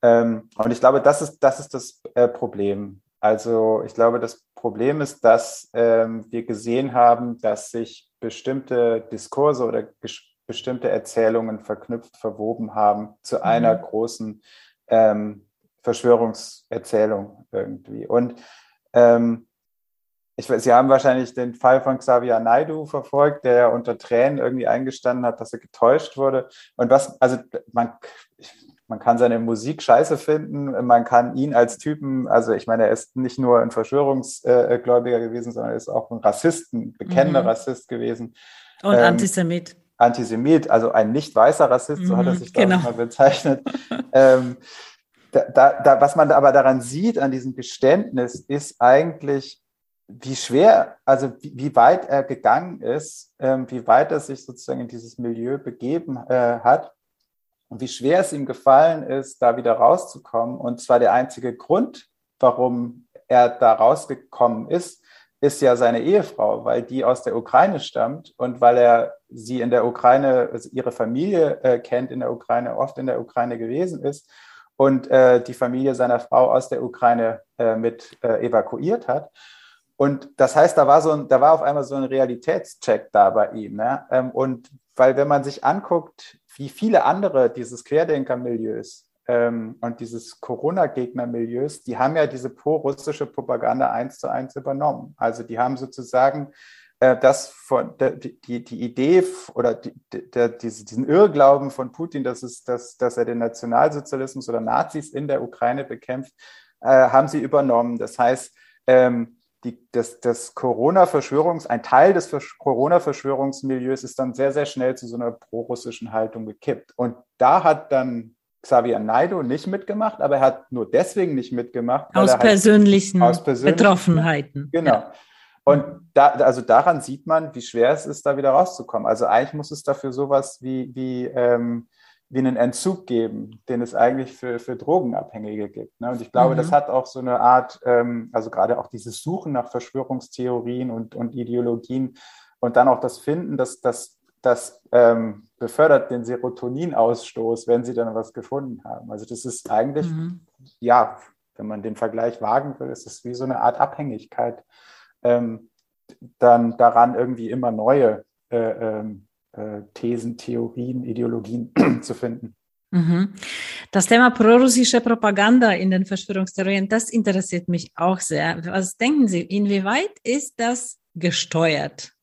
Ähm, und ich glaube, das ist das, ist das äh, Problem. Also ich glaube, das Problem ist, dass ähm, wir gesehen haben, dass sich bestimmte Diskurse oder bestimmte Erzählungen verknüpft, verwoben haben zu mhm. einer großen ähm, Verschwörungserzählung irgendwie. Und ähm, ich weiß, Sie haben wahrscheinlich den Fall von Xavier Naidu verfolgt, der unter Tränen irgendwie eingestanden hat, dass er getäuscht wurde. Und was, also man, ich man kann seine Musik scheiße finden, man kann ihn als Typen, also ich meine, er ist nicht nur ein Verschwörungsgläubiger gewesen, sondern er ist auch ein Rassist, ein bekennender mhm. Rassist gewesen. Und ähm, Antisemit. Antisemit, also ein nicht weißer Rassist, so hat er mhm, sich genau. mal bezeichnet. ähm, da, da, da, was man aber daran sieht, an diesem Geständnis, ist eigentlich, wie schwer, also wie, wie weit er gegangen ist, ähm, wie weit er sich sozusagen in dieses Milieu begeben äh, hat und wie schwer es ihm gefallen ist, da wieder rauszukommen. Und zwar der einzige Grund, warum er da rausgekommen ist, ist ja seine Ehefrau, weil die aus der Ukraine stammt und weil er sie in der Ukraine, also ihre Familie äh, kennt in der Ukraine, oft in der Ukraine gewesen ist und äh, die Familie seiner Frau aus der Ukraine äh, mit äh, evakuiert hat. Und das heißt, da war so ein, da war auf einmal so ein Realitätscheck da bei ihm. Ne? Ähm, und weil wenn man sich anguckt, wie viele andere dieses Querdenker-Milieus ähm, und dieses Corona-Gegner-Milieus, die haben ja diese pro-russische Propaganda eins zu eins übernommen. Also die haben sozusagen äh, das von der, die, die Idee oder die, der, diese, diesen Irrglauben von Putin, dass, es, dass, dass er den Nationalsozialismus oder Nazis in der Ukraine bekämpft, äh, haben sie übernommen. Das heißt, ähm, die, das, das Corona-Verschwörungs, ein Teil des Corona-Verschwörungsmilieus ist dann sehr, sehr schnell zu so einer prorussischen Haltung gekippt. Und da hat dann Xavier Naido nicht mitgemacht, aber er hat nur deswegen nicht mitgemacht. Aus, halt persönlichen, aus persönlichen Betroffenheiten. Genau. Ja. Und da, also daran sieht man, wie schwer es ist, da wieder rauszukommen. Also eigentlich muss es dafür sowas wie, wie ähm, wie einen Entzug geben, den es eigentlich für, für Drogenabhängige gibt. Ne? Und ich glaube, mhm. das hat auch so eine Art, ähm, also gerade auch dieses Suchen nach Verschwörungstheorien und, und Ideologien und dann auch das Finden, dass das, das ähm, befördert den Serotoninausstoß, wenn sie dann was gefunden haben. Also das ist eigentlich, mhm. ja, wenn man den Vergleich wagen will, ist es wie so eine Art Abhängigkeit, ähm, dann daran irgendwie immer neue äh, ähm, äh, Thesen, Theorien, Ideologien <clears throat> zu finden. Mhm. Das Thema prorussische Propaganda in den Verschwörungstheorien, das interessiert mich auch sehr. Was denken Sie, inwieweit ist das gesteuert?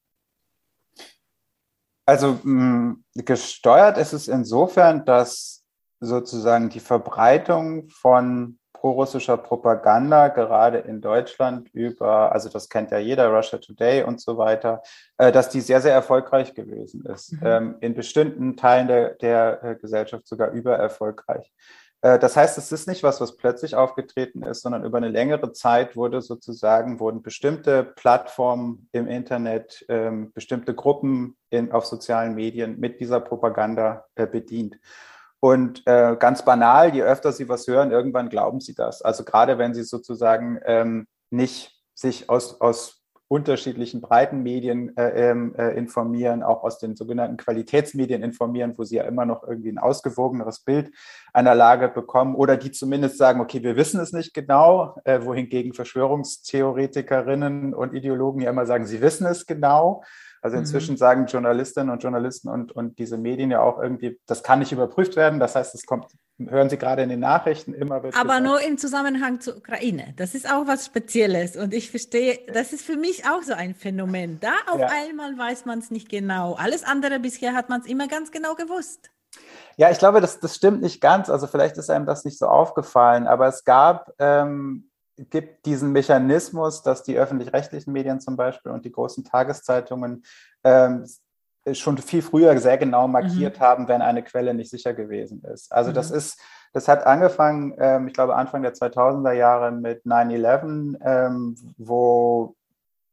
Also mh, gesteuert ist es insofern, dass sozusagen die Verbreitung von prorussischer Propaganda, gerade in Deutschland über, also das kennt ja jeder, Russia Today und so weiter, äh, dass die sehr, sehr erfolgreich gewesen ist. Mhm. Ähm, in bestimmten Teilen der, der äh, Gesellschaft sogar übererfolgreich. Äh, das heißt, es ist nicht was, was plötzlich aufgetreten ist, sondern über eine längere Zeit wurde sozusagen, wurden bestimmte Plattformen im Internet, ähm, bestimmte Gruppen in, auf sozialen Medien mit dieser Propaganda bedient. Und äh, ganz banal, je öfter Sie was hören, irgendwann glauben Sie das. Also gerade wenn Sie sozusagen ähm, nicht sich aus, aus unterschiedlichen breiten Medien äh, ähm, äh, informieren, auch aus den sogenannten Qualitätsmedien informieren, wo sie ja immer noch irgendwie ein ausgewogeneres Bild einer Lage bekommen oder die zumindest sagen, okay, wir wissen es nicht genau, äh, wohingegen Verschwörungstheoretikerinnen und Ideologen ja immer sagen, sie wissen es genau. Also inzwischen mhm. sagen Journalistinnen und Journalisten und, und diese Medien ja auch irgendwie, das kann nicht überprüft werden. Das heißt, es kommt, hören Sie gerade in den Nachrichten immer. Wird Aber nur im Zusammenhang zur Ukraine. Das ist auch was Spezielles. Und ich verstehe, das ist für mich auch so ein Phänomen. Da auf ja. einmal weiß man es nicht genau. Alles andere bisher hat man es immer ganz genau gewusst. Ja, ich glaube, das, das stimmt nicht ganz. Also vielleicht ist einem das nicht so aufgefallen, aber es gab ähm, gibt diesen Mechanismus, dass die öffentlich-rechtlichen Medien zum Beispiel und die großen Tageszeitungen ähm, schon viel früher sehr genau markiert mhm. haben, wenn eine Quelle nicht sicher gewesen ist. Also mhm. das ist, das hat angefangen, ähm, ich glaube Anfang der 2000er Jahre mit 9/11, ähm, wo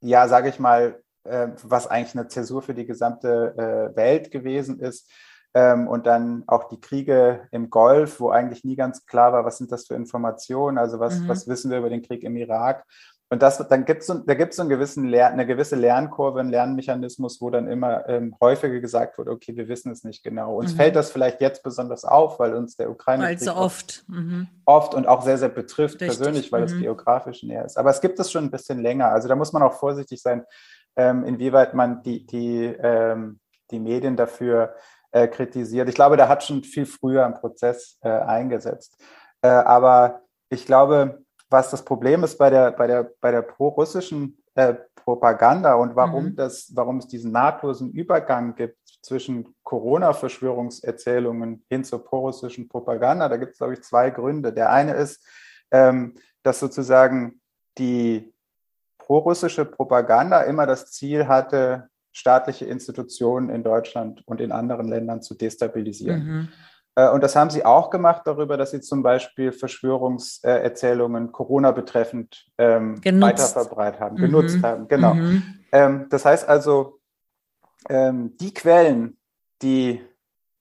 ja, sage ich mal, äh, was eigentlich eine Zäsur für die gesamte äh, Welt gewesen ist, ähm, und dann auch die Kriege im Golf, wo eigentlich nie ganz klar war, was sind das für Informationen, also was, mhm. was wissen wir über den Krieg im Irak. Und das, dann gibt's so, da gibt es so einen gewissen Lern, eine gewisse Lernkurve, einen Lernmechanismus, wo dann immer ähm, häufiger gesagt wird, okay, wir wissen es nicht genau. Uns mhm. fällt das vielleicht jetzt besonders auf, weil uns der Ukraine weil so oft mhm. oft und auch sehr sehr betrifft Richtig. persönlich, weil es mhm. geografisch näher ist. Aber es gibt es schon ein bisschen länger. Also da muss man auch vorsichtig sein, ähm, inwieweit man die die ähm, die Medien dafür äh, kritisiert. Ich glaube, der hat schon viel früher im Prozess äh, eingesetzt. Äh, aber ich glaube, was das Problem ist bei der, bei der, bei der pro-russischen äh, Propaganda und warum, mhm. das, warum es diesen nahtlosen Übergang gibt zwischen Corona-Verschwörungserzählungen hin zur pro-russischen Propaganda, da gibt es, glaube ich, zwei Gründe. Der eine ist, ähm, dass sozusagen die pro-russische Propaganda immer das Ziel hatte, staatliche Institutionen in Deutschland und in anderen Ländern zu destabilisieren. Mhm. Äh, und das haben sie auch gemacht darüber, dass sie zum Beispiel Verschwörungserzählungen Corona betreffend ähm, weiterverbreitet haben, mhm. genutzt haben. Genau. Mhm. Ähm, das heißt also, ähm, die Quellen, die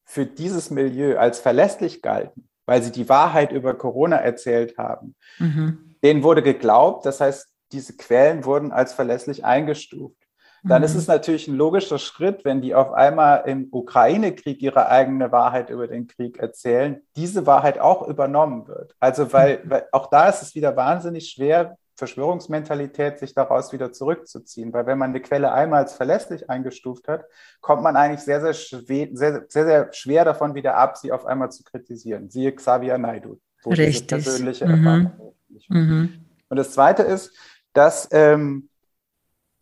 für dieses Milieu als verlässlich galten, weil sie die Wahrheit über Corona erzählt haben, mhm. denen wurde geglaubt. Das heißt, diese Quellen wurden als verlässlich eingestuft dann mhm. ist es natürlich ein logischer Schritt, wenn die auf einmal im Ukraine-Krieg ihre eigene Wahrheit über den Krieg erzählen, diese Wahrheit auch übernommen wird. Also, weil, mhm. weil auch da ist es wieder wahnsinnig schwer, Verschwörungsmentalität, sich daraus wieder zurückzuziehen. Weil wenn man eine Quelle einmal als verlässlich eingestuft hat, kommt man eigentlich sehr, sehr, schwer, sehr, sehr, sehr schwer davon wieder ab, sie auf einmal zu kritisieren. Siehe Xavier Naidu, Richtig. diese persönliche mhm. Erfahrung. Mhm. Und das Zweite ist, dass ähm,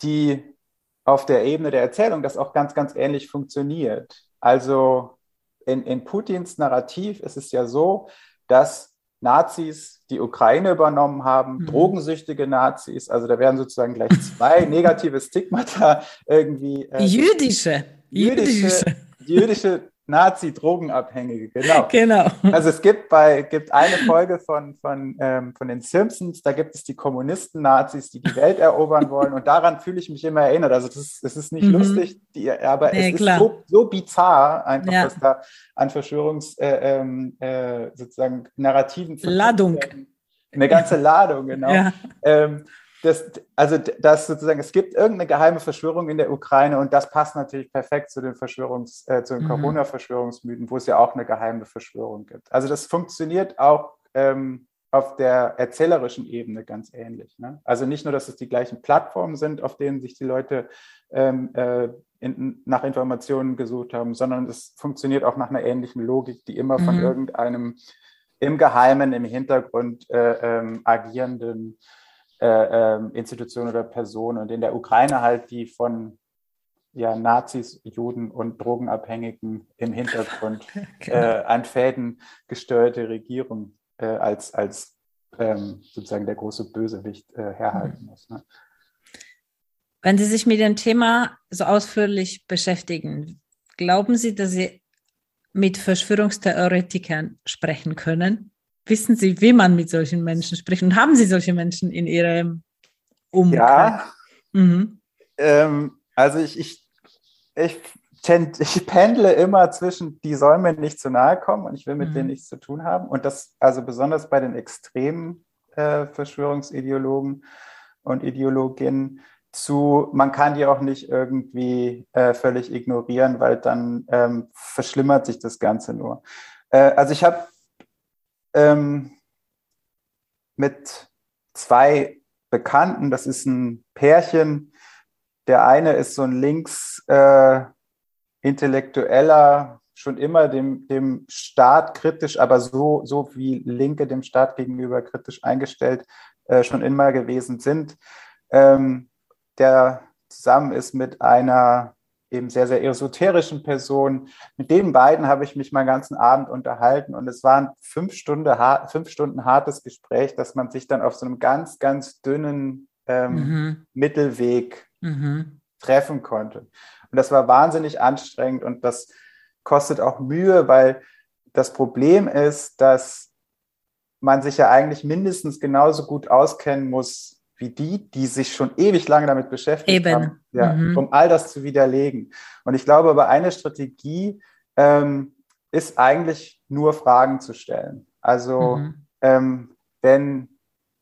die auf der Ebene der Erzählung das auch ganz, ganz ähnlich funktioniert. Also in, in Putins Narrativ ist es ja so, dass Nazis die Ukraine übernommen haben, mhm. drogensüchtige Nazis, also da werden sozusagen gleich zwei <laughs> negative Stigmata irgendwie. Äh, jüdische. Jüdische, jüdische Nazi-Drogenabhängige, genau. genau. Also es gibt bei gibt eine Folge von, von, ähm, von den Simpsons, da gibt es die Kommunisten-Nazis, die die Welt erobern <laughs> wollen und daran fühle ich mich immer erinnert. Also das ist, das ist nicht mhm. lustig, die, aber nee, es klar. ist so, so bizarr einfach, ja. dass da an Verschwörungs äh, ähm, äh, sozusagen Narrativen Ladung. Eine ganze Ladung, genau. <laughs> Ja. Ähm, das, also das sozusagen, es gibt irgendeine geheime Verschwörung in der Ukraine und das passt natürlich perfekt zu den Verschwörungs, äh, zu den mhm. Corona-Verschwörungsmythen, wo es ja auch eine geheime Verschwörung gibt. Also das funktioniert auch ähm, auf der erzählerischen Ebene ganz ähnlich. Ne? Also nicht nur, dass es die gleichen Plattformen sind, auf denen sich die Leute ähm, äh, in, nach Informationen gesucht haben, sondern es funktioniert auch nach einer ähnlichen Logik, die immer mhm. von irgendeinem im Geheimen, im Hintergrund äh, ähm, agierenden äh, ähm, Institutionen oder Personen und in der Ukraine halt die von ja, Nazis, Juden und Drogenabhängigen im Hintergrund <laughs> genau. äh, an Fäden gesteuerte Regierung äh, als, als ähm, sozusagen der große Bösewicht äh, herhalten mhm. muss. Ne? Wenn Sie sich mit dem Thema so ausführlich beschäftigen, glauben Sie, dass Sie mit Verschwörungstheoretikern sprechen können? Wissen Sie, wie man mit solchen Menschen spricht? Und haben Sie solche Menschen in Ihrem Umkreis? Ja. Mhm. Ähm, also ich, ich, ich ich pendle immer zwischen, die sollen mir nicht zu nahe kommen und ich will mit Mhm. denen nichts zu tun haben. Und das, also besonders bei den extremen äh, Verschwörungsideologen und Ideologinnen zu, man kann die auch nicht irgendwie äh, völlig ignorieren, weil dann ähm, verschlimmert sich das Ganze nur. Äh, also ich habe ähm, mit zwei Bekannten, das ist ein Pärchen, der eine ist so ein links äh, schon immer dem, dem Staat kritisch, aber so, so wie Linke dem Staat gegenüber kritisch eingestellt äh, schon immer gewesen sind, ähm, der zusammen ist mit einer eben sehr, sehr esoterischen Person. Mit den beiden habe ich mich meinen ganzen Abend unterhalten und es war ein fünf, Stunde, fünf Stunden hartes Gespräch, dass man sich dann auf so einem ganz, ganz dünnen ähm, Mhm. Mittelweg Mhm. treffen konnte. Und das war wahnsinnig anstrengend und das kostet auch Mühe, weil das Problem ist, dass man sich ja eigentlich mindestens genauso gut auskennen muss wie die, die sich schon ewig lange damit beschäftigt Eben. haben, ja, Mhm. um all das zu widerlegen. Und ich glaube, aber eine Strategie ähm, ist eigentlich nur Fragen zu stellen. Also Mhm. ähm, wenn,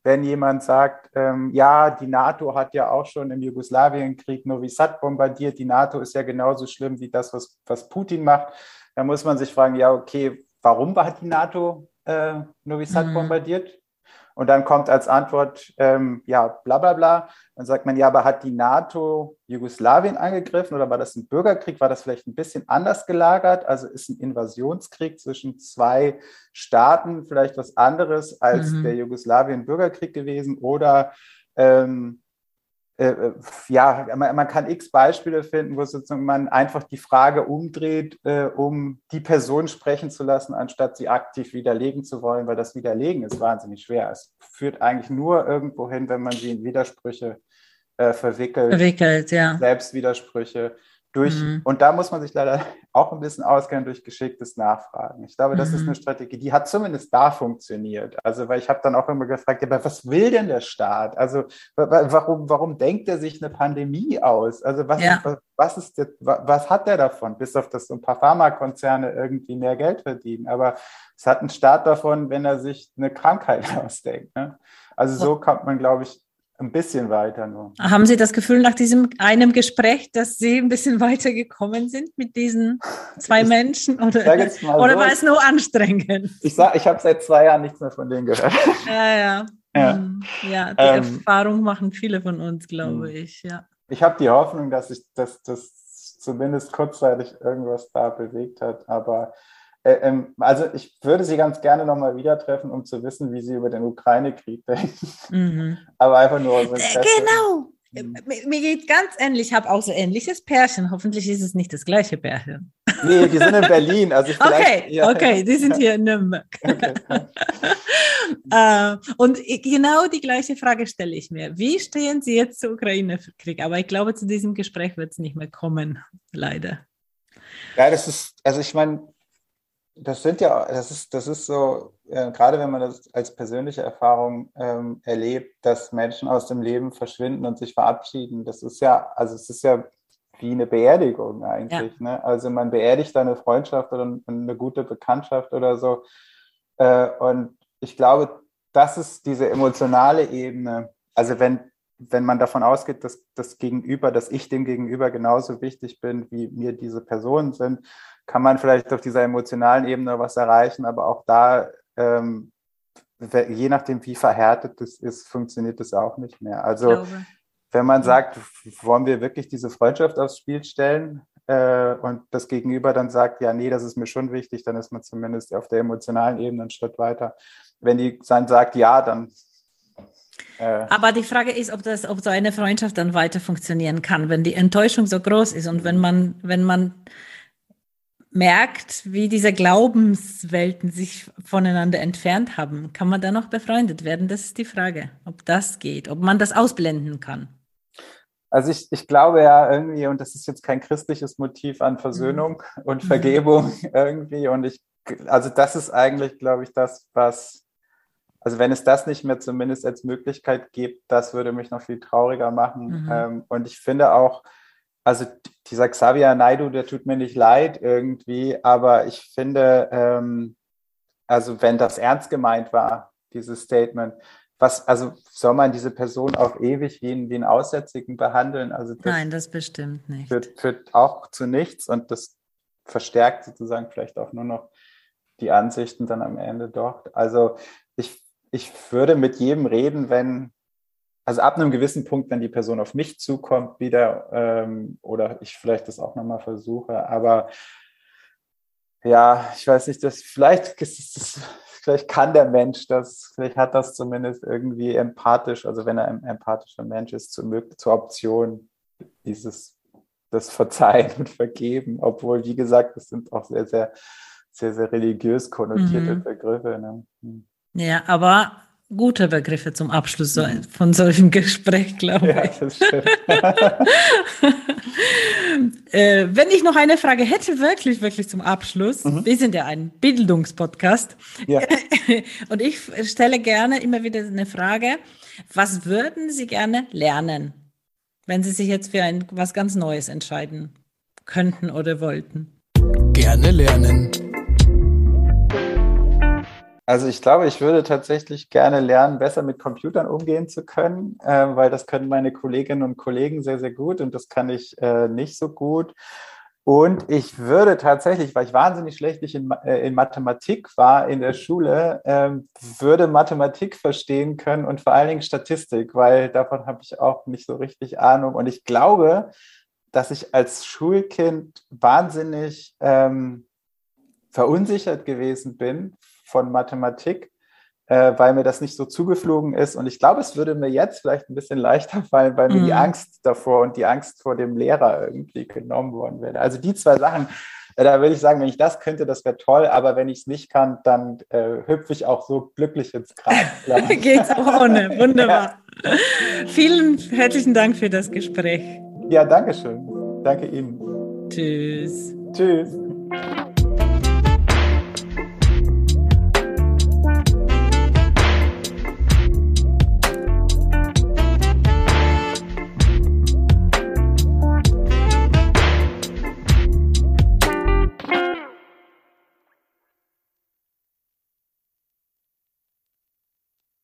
wenn jemand sagt, ähm, ja, die NATO hat ja auch schon im Jugoslawienkrieg Novi Sad bombardiert, die NATO ist ja genauso schlimm wie das, was, was Putin macht, dann muss man sich fragen, ja, okay, warum hat die NATO äh, Novi Sad Mhm. bombardiert? Und dann kommt als Antwort, ähm, ja, bla bla bla. Dann sagt man, ja, aber hat die NATO Jugoslawien angegriffen oder war das ein Bürgerkrieg? War das vielleicht ein bisschen anders gelagert? Also ist ein Invasionskrieg zwischen zwei Staaten vielleicht was anderes als Mhm. der Jugoslawien-Bürgerkrieg gewesen? Oder ähm, äh, äh, ja, man, man kann x Beispiele finden, wo sozusagen man einfach die Frage umdreht, äh, um die Person sprechen zu lassen, anstatt sie aktiv widerlegen zu wollen, weil das Widerlegen ist wahnsinnig schwer. Es führt eigentlich nur irgendwo hin, wenn man sie in Widersprüche äh, verwickelt, Verwickelt, ja. Selbstwidersprüche durch. Mhm. Und da muss man sich leider <laughs> auch ein bisschen auskennen durch geschicktes Nachfragen. Ich glaube, das ist Mhm. eine Strategie, die hat zumindest da funktioniert. Also, weil ich habe dann auch immer gefragt, aber was will denn der Staat? Also, wa- wa- warum, warum denkt er sich eine Pandemie aus? Also, was, Ja. ist, was, was, ist wa- was hat der davon? Bis auf das so ein paar Pharmakonzerne irgendwie mehr Geld verdienen. Aber es hat ein Staat davon, wenn er sich eine Krankheit <laughs> ausdenkt. Ne? Also, so kommt man, glaube ich, ein bisschen weiter nur. Haben Sie das Gefühl nach diesem einem Gespräch, dass Sie ein bisschen <laughs> weiter gekommen sind mit diesen zwei Ich- Menschen? Oder, oder so, war es nur anstrengend? Ich sag, ich habe seit zwei Jahren nichts mehr von denen gehört. <laughs> Ja, ja. Ja. Mhm. Ja, die Ähm, Erfahrung machen viele von uns, glaube Mhm. ich. Ja. Ich habe die Hoffnung, dass sich das, das zumindest kurzzeitig irgendwas da bewegt hat. Aber also ich würde Sie ganz gerne nochmal wieder treffen, um zu wissen, wie Sie über den Ukraine-Krieg denken. Mhm. <laughs> Aber einfach nur aus Äh, Interesse. Genau. Mhm. Mir, geht ganz ähnlich. Ich habe auch so ähnliches Pärchen. Hoffentlich ist es nicht das gleiche Pärchen. Nee, die sind in Berlin. Also ich <laughs> Okay, ja. okay, die sind hier in Nürnberg. <laughs> Okay. äh, und genau die gleiche Frage stelle ich mir. Wie stehen Sie jetzt zum Ukraine-Krieg? Aber ich glaube, zu diesem Gespräch wird es nicht mehr kommen, leider. Ja, das ist, also ich meine, das sind ja, das ist, das ist so, äh, gerade wenn man das als persönliche Erfahrung ähm, erlebt, dass Menschen aus dem Leben verschwinden und sich verabschieden. Das ist ja, also es ist ja wie eine Beerdigung eigentlich. Ne? Also man beerdigt eine Freundschaft oder eine gute Bekanntschaft oder so. Äh, und ich glaube, das ist diese emotionale Ebene. Also wenn, wenn man davon ausgeht, dass das Gegenüber, dass ich dem Gegenüber genauso wichtig bin, wie mir diese Personen sind, kann man vielleicht auf dieser emotionalen Ebene was erreichen, aber auch da, ähm, je nachdem, wie verhärtet das ist, funktioniert das auch nicht mehr. Also wenn man sagt, wollen wir wirklich diese Freundschaft aufs Spiel stellen äh, und das Gegenüber dann sagt, ja, nee, das ist mir schon wichtig, dann ist man zumindest auf der emotionalen Ebene einen Schritt weiter. Wenn die dann sagt, ja, dann. Äh, Aber die Frage ist, ob das, ob so eine Freundschaft dann weiter funktionieren kann, wenn die Enttäuschung so groß ist und wenn man, wenn man merkt, wie diese Glaubenswelten sich voneinander entfernt haben, kann man dann noch befreundet werden? Das ist die Frage, ob das geht, ob man das ausblenden kann. Also ich, ich glaube ja irgendwie, und das ist jetzt kein christliches Motiv an Versöhnung und Vergebung irgendwie. Und ich, also das ist eigentlich, glaube ich, das, was, also wenn es das nicht mehr zumindest als Möglichkeit gibt, das würde mich noch viel trauriger machen. Mhm. Ähm, und ich finde auch, also dieser Xavier Naidu, der tut mir nicht leid irgendwie, aber ich finde, ähm, also wenn das ernst gemeint war, dieses Statement, was, also soll man diese Person auf ewig wie einen, wie einen Aussätzigen behandeln? Also das Nein, das bestimmt nicht. Führt, führt auch zu nichts und das verstärkt sozusagen vielleicht auch nur noch die Ansichten dann am Ende dort. Also ich, würde mit jedem reden, wenn, also ab einem gewissen Punkt, wenn die Person auf mich zukommt wieder ähm, oder ich vielleicht das auch nochmal versuche, aber ja, ich weiß nicht, das, vielleicht ist das, vielleicht kann der Mensch das, vielleicht hat das zumindest irgendwie empathisch, also wenn er ein empathischer Mensch ist, zur, zur Option, dieses, das Verzeihen und Vergeben, obwohl, wie gesagt, das sind auch sehr, sehr, sehr, sehr religiös konnotierte mhm. Begriffe. Ne? Ja, aber gute Begriffe zum Abschluss von solchem Gespräch, glaube ja, ich. Das stimmt. <laughs> äh, wenn ich noch eine Frage hätte, wirklich, wirklich zum Abschluss. Mhm. Wir sind ja ein Bildungspodcast. Ja. <laughs> Und ich stelle gerne immer wieder eine Frage. Was würden Sie gerne lernen, wenn Sie sich jetzt für ein, was ganz Neues entscheiden könnten oder wollten? Gerne lernen. Also ich glaube, ich würde tatsächlich gerne lernen, besser mit Computern umgehen zu können, äh, weil das können meine Kolleginnen und Kollegen sehr, sehr gut und das kann ich äh, nicht so gut. Und ich würde tatsächlich, weil ich wahnsinnig schlecht in, äh, in Mathematik war in der Schule, ähm, würde Mathematik verstehen können und vor allen Dingen Statistik, weil davon habe ich auch nicht so richtig Ahnung. Und ich glaube, dass ich als Schulkind wahnsinnig ähm, verunsichert gewesen bin von Mathematik, äh, weil mir das nicht so zugeflogen ist. Und ich glaube, es würde mir jetzt vielleicht ein bisschen leichter fallen, weil mir mhm. die Angst davor und die Angst vor dem Lehrer irgendwie genommen worden wäre. Also die zwei Sachen, äh, da würde ich sagen, wenn ich das könnte, das wäre toll, aber wenn ich es nicht kann, dann äh, hüpfe ich auch so glücklich ins Grab. <laughs> Geht's ohne, wunderbar. <laughs> Ja. Vielen herzlichen Dank für das Gespräch. Ja, danke schön. Danke Ihnen. Tschüss. Tschüss.